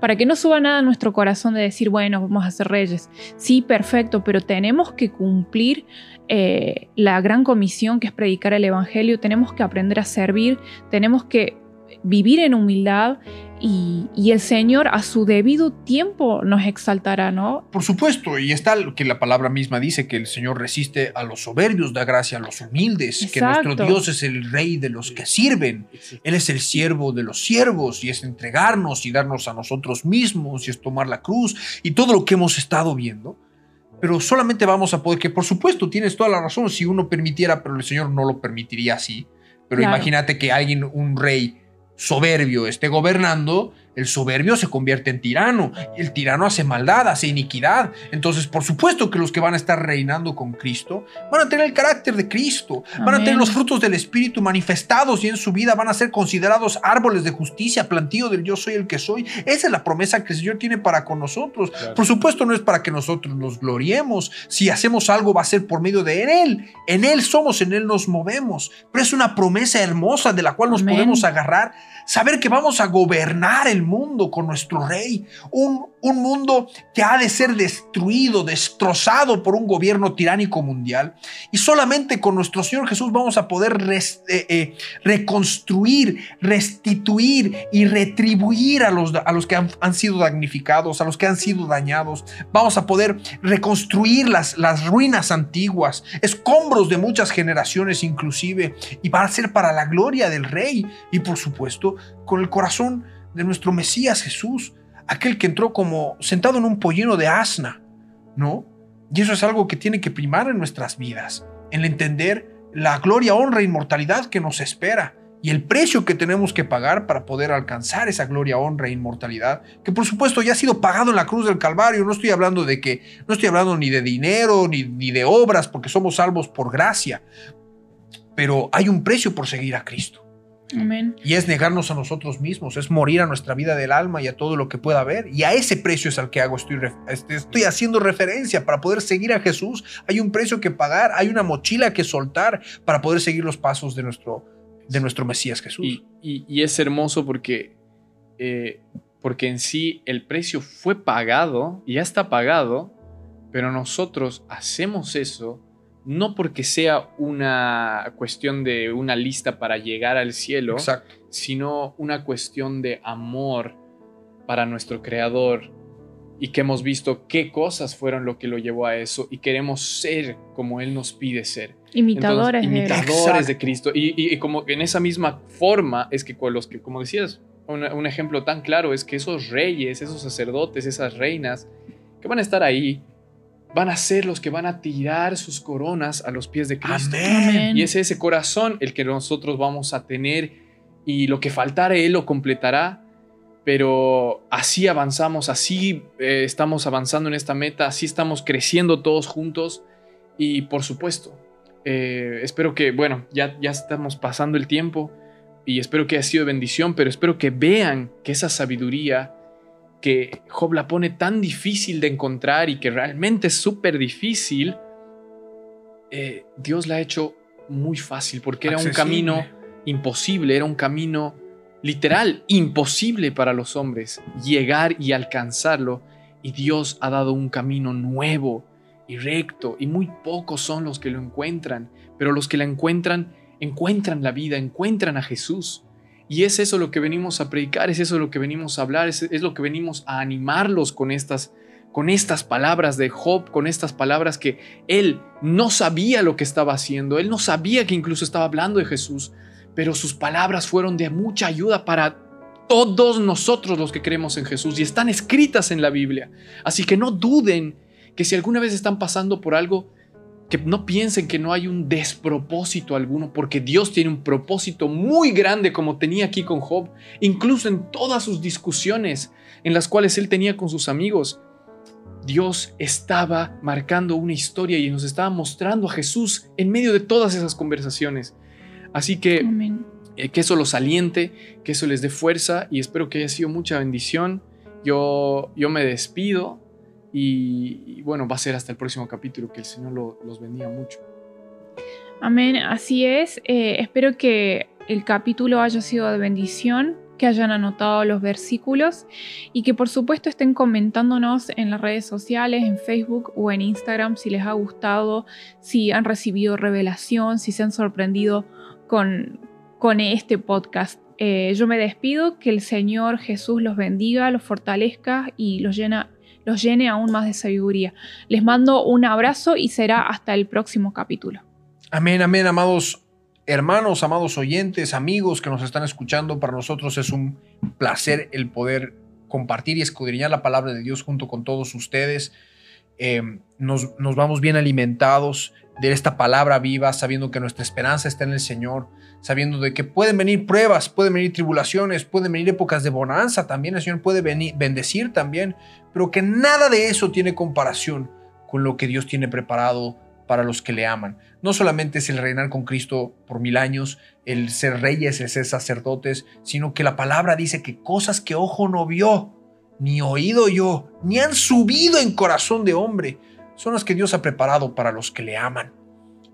para que no suba nada a nuestro corazón de decir, bueno, vamos a ser reyes. Sí, perfecto, pero tenemos que cumplir eh, la gran comisión que es predicar el Evangelio, tenemos que aprender a servir, tenemos que vivir en humildad y, el Señor a su debido tiempo nos exaltará, ¿no?
Por supuesto, y está lo que la palabra misma dice, que el Señor resiste a los soberbios, da gracia a los humildes, que nuestro Dios es el rey de los que sirven, Él es el siervo de los siervos y es entregarnos y darnos a nosotros mismos y es tomar la cruz y todo lo que hemos estado viendo. Pero solamente vamos a poder, que por supuesto tienes toda la razón, si uno permitiera, pero el Señor no lo permitiría así. Pero imagínate que alguien, un rey, soberbio esté gobernando, el soberbio se convierte en tirano. El tirano hace maldad, hace iniquidad. Entonces, por supuesto que los que van a estar reinando con Cristo van a tener el carácter de Cristo, van a tener los frutos del Espíritu manifestados y en su vida van a ser considerados árboles de justicia, plantío del yo soy el que soy. Esa es la promesa que el Señor tiene para con nosotros. Por supuesto, no es para que nosotros nos gloriemos. Si hacemos algo, va a ser por medio de Él. En Él somos, en Él nos movemos. Pero es una promesa hermosa de la cual nos podemos agarrar. Saber que vamos a gobernar el mundo con nuestro rey, un, un mundo que ha de ser destruido, destrozado por un gobierno tiránico mundial. Y solamente con nuestro Señor Jesús vamos a poder eh, eh, reconstruir, restituir y retribuir a los, a los que han, sido damnificados, a los que han sido dañados. Vamos a poder reconstruir las, las ruinas antiguas, escombros de muchas generaciones inclusive, y va a ser para la gloria del Rey y por supuesto con el corazón de nuestro Mesías Jesús aquel que entró como sentado en un pollino de asna, ¿no? Y eso es algo que tiene que primar en nuestras vidas, en entender la gloria, honra e inmortalidad que nos espera y el precio que tenemos que pagar para poder alcanzar esa gloria, honra e inmortalidad, que por supuesto ya ha sido pagado en la cruz del Calvario. No estoy hablando de que, no estoy hablando ni de dinero ni, ni de obras, porque somos salvos por gracia, pero hay un precio por seguir a Cristo. Y es negarnos a nosotros mismos, es morir a nuestra vida del alma y a todo lo que pueda haber. Y a ese precio es al que hago, estoy, este, estoy haciendo referencia. Para poder seguir a Jesús hay un precio que pagar, hay una mochila que soltar para poder seguir los pasos de nuestro, de nuestro Mesías Jesús.
Y, es hermoso porque, eh, porque en sí el precio fue pagado, y ya está pagado, pero nosotros hacemos eso no porque sea una cuestión de una lista para llegar al cielo, sino una cuestión de amor para nuestro Creador y que hemos visto qué cosas fueron lo que lo llevó a eso y queremos ser como Él nos pide ser.
Imitadores,
de, imitadores de Cristo. Y, como en esa misma forma es que los que, como decías, un ejemplo tan claro es que esos reyes, esos sacerdotes, esas reinas que van a estar ahí van a ser los que van a tirar sus coronas a los pies de Cristo. Y es ese corazón el que nosotros vamos a tener y lo que faltare Él lo completará. Pero así avanzamos, así eh, estamos avanzando en esta meta, así estamos creciendo todos juntos. Y por supuesto, eh, espero que, bueno, ya, ya estamos pasando el tiempo y espero que haya sido bendición, pero espero que vean que esa sabiduría que Job la pone tan difícil de encontrar y que realmente es súper difícil, eh, Dios la ha hecho muy fácil porque era un camino imposible, era un camino literal imposible para los hombres llegar y alcanzarlo y Dios ha dado un camino nuevo y recto y muy pocos son los que lo encuentran, pero los que la encuentran encuentran la vida, encuentran a Jesús. Y es eso lo que venimos a predicar, es eso lo que venimos a hablar, es, lo que venimos a animarlos con estas, con estas palabras de Job, con estas palabras que él no sabía lo que estaba haciendo, él no sabía que incluso estaba hablando de Jesús, pero sus palabras fueron de mucha ayuda para todos nosotros los que creemos en Jesús y están escritas en la Biblia. Así que no duden que si alguna vez están pasando por algo, que no piensen que no hay un despropósito alguno, porque Dios tiene un propósito muy grande como tenía aquí con Job, incluso en todas sus discusiones en las cuales él tenía con sus amigos. Dios estaba marcando una historia y nos estaba mostrando a Jesús en medio de todas esas conversaciones. Así que eh, que eso los aliente, que eso les dé fuerza y espero que haya sido mucha bendición. Yo, yo me despido y, bueno, va a ser hasta el próximo capítulo, que el Señor los bendiga mucho.
Amén, así es. Eh, espero que el capítulo haya sido de bendición, que hayan anotado los versículos y que por supuesto estén comentándonos en las redes sociales, en Facebook o en Instagram si les ha gustado, si han recibido revelación, si se han sorprendido con, con este podcast. Eh, yo me despido, que el Señor Jesús los bendiga, los fortalezca y los llena los llene aún más de sabiduría. Les mando un abrazo y será hasta el próximo capítulo.
Amén, amén, amados hermanos, amados oyentes, amigos que nos están escuchando. Para nosotros es un placer el poder compartir y escudriñar la palabra de Dios junto con todos ustedes. Eh, nos, nos vamos bien alimentados de esta palabra viva, sabiendo que nuestra esperanza está en el Señor, sabiendo de que pueden venir pruebas, pueden venir tribulaciones, pueden venir épocas de bonanza también, el Señor puede venir, bendecir también, pero que nada de eso tiene comparación con lo que Dios tiene preparado para los que le aman. No solamente es el reinar con Cristo por mil años, el ser reyes, el ser sacerdotes, sino que la palabra dice que cosas que ojo no vio, ni oído yo, ni han subido en corazón de hombre, son las que Dios ha preparado para los que le aman.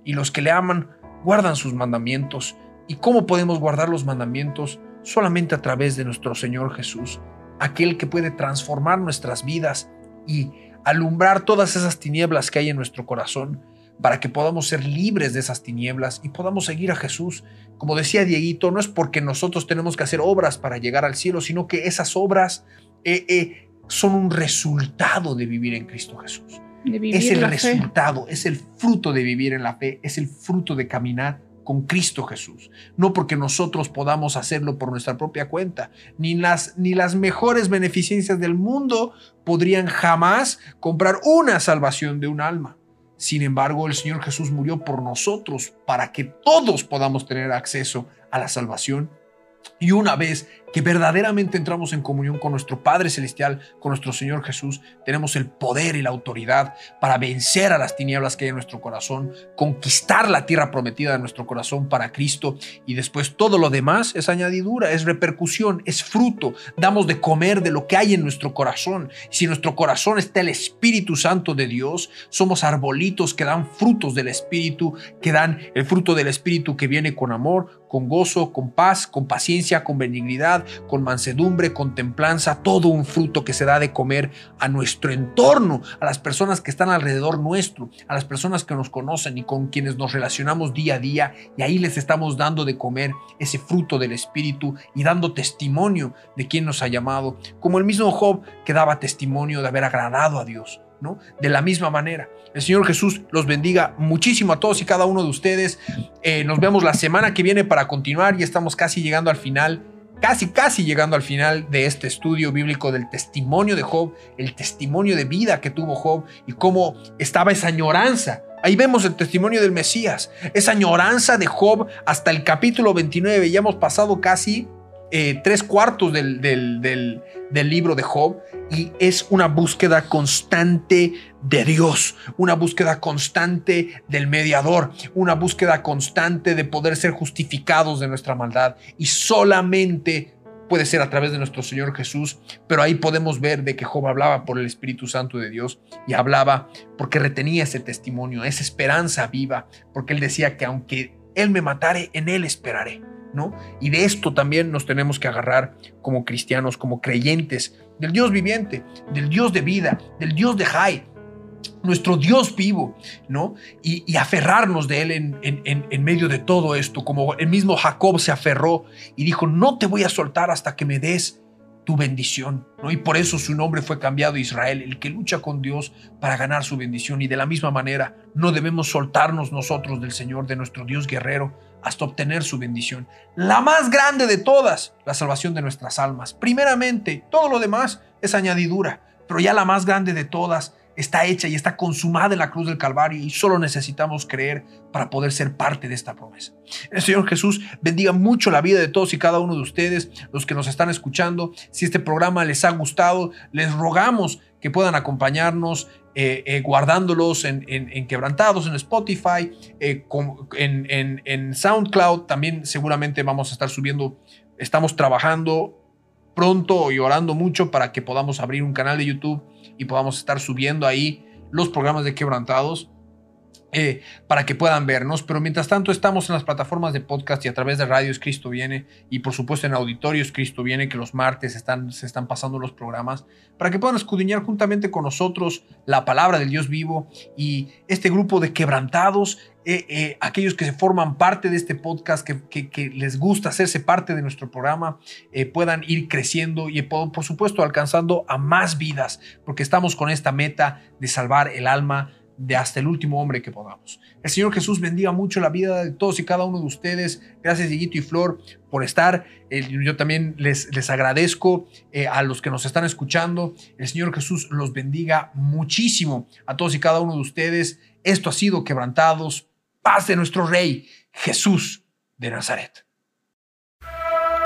Y los que le aman guardan sus mandamientos. ¿Y cómo podemos guardar los mandamientos? Solamente a través de nuestro Señor Jesús. aquel que puede transformar nuestras vidas y alumbrar todas esas tinieblas que hay en nuestro corazón para que podamos ser libres de esas tinieblas y podamos seguir a Jesús. Como decía Dieguito, no es porque nosotros tenemos que hacer obras para llegar al cielo, sino que esas obras eh, eh, son un resultado de vivir en Cristo Jesús. Es el resultado, es el fruto de vivir en la fe, es el fruto de caminar con Cristo Jesús. No porque nosotros podamos hacerlo por nuestra propia cuenta, ni las, ni las mejores beneficencias del mundo podrían jamás comprar una salvación de un alma. Sin embargo, el Señor Jesús murió por nosotros para que todos podamos tener acceso a la salvación y una vez que verdaderamente entramos en comunión con nuestro Padre Celestial, con nuestro Señor Jesús, tenemos el poder y la autoridad para vencer a las tinieblas que hay en nuestro corazón, conquistar la tierra prometida de nuestro corazón para Cristo y después todo lo demás es añadidura, es repercusión, es fruto. Damos de comer de lo que hay en nuestro corazón. Si nuestro corazón está el Espíritu Santo de Dios, somos arbolitos que dan frutos del Espíritu, que dan el fruto del Espíritu que viene con amor, con gozo, con paz, con paciencia, con benignidad con mansedumbre, con templanza, todo un fruto que se da de comer a nuestro entorno, a las personas que están alrededor nuestro, a las personas que nos conocen y con quienes nos relacionamos día a día, y ahí les estamos dando de comer ese fruto del Espíritu y dando testimonio de quien nos ha llamado, como el mismo Job que daba testimonio de haber agradado a Dios. ¿no? De la misma manera. El Señor Jesús los bendiga muchísimo a todos y cada uno de ustedes. Eh, nos vemos la semana que viene para continuar y estamos casi llegando al final casi, casi llegando al final de este estudio bíblico del testimonio de Job, el testimonio de vida que tuvo Job y cómo estaba esa añoranza. Ahí vemos el testimonio del Mesías, esa añoranza de Job hasta el capítulo 29. Ya hemos pasado casi eh, tres cuartos del, del, libro de Job y es una búsqueda constante de Dios, una búsqueda constante del mediador, una búsqueda constante de poder ser justificados de nuestra maldad y solamente puede ser a través de nuestro Señor Jesús, pero ahí podemos ver de que Job hablaba por el Espíritu Santo de Dios y hablaba porque retenía ese testimonio, esa esperanza viva, porque él decía que aunque él me matare, en él esperaré. Y de esto también nos tenemos que agarrar como cristianos, como creyentes, del Dios viviente, del Dios de vida, del Dios de Jai, nuestro Dios vivo, ¿no? Y, aferrarnos de Él en, en, medio de todo esto, como el mismo Jacob se aferró y dijo, no te voy a soltar hasta que me des tu bendición, ¿no? Y por eso su nombre fue cambiado a Israel, el que lucha con Dios para ganar su bendición. Y de la misma manera, no debemos soltarnos nosotros del Señor, de nuestro Dios guerrero, hasta obtener su bendición. La más grande de todas, la salvación de nuestras almas. Primeramente, todo lo demás es añadidura, pero ya la más grande de todas está hecha y está consumada en la cruz del Calvario y solo necesitamos creer para poder ser parte de esta promesa. El Señor Jesús bendiga mucho la vida de todos y cada uno de ustedes, los que nos están escuchando. Si este programa les ha gustado, les rogamos que puedan acompañarnos eh, eh, guardándolos en, quebrantados en Spotify, eh, en, en SoundCloud. También seguramente vamos a estar subiendo, estamos trabajando pronto y orando mucho para que podamos abrir un canal de YouTube y podamos estar subiendo ahí los programas de quebrantados. Eh, para que puedan vernos. Pero mientras tanto estamos en las plataformas de podcast y a través de radios Cristo Viene y por supuesto en auditorios Cristo Viene que los martes se están pasando los programas para que puedan escudriñar juntamente con nosotros la palabra del Dios vivo y este grupo de quebrantados, eh, eh, aquellos que se forman parte de este podcast, que, les gusta hacerse parte de nuestro programa, puedan ir creciendo y por supuesto alcanzando a más vidas porque estamos con esta meta de salvar el alma de hasta el último hombre que podamos. El Señor Jesús bendiga mucho la vida de todos y cada uno de ustedes. Gracias, Dieguito y Flor, por estar. yo también les, les agradezco eh, a los que nos están escuchando. El Señor Jesús los bendiga muchísimo a todos y cada uno de ustedes. Esto ha sido Quebrantados. Paz de nuestro Rey, Jesús de Nazaret.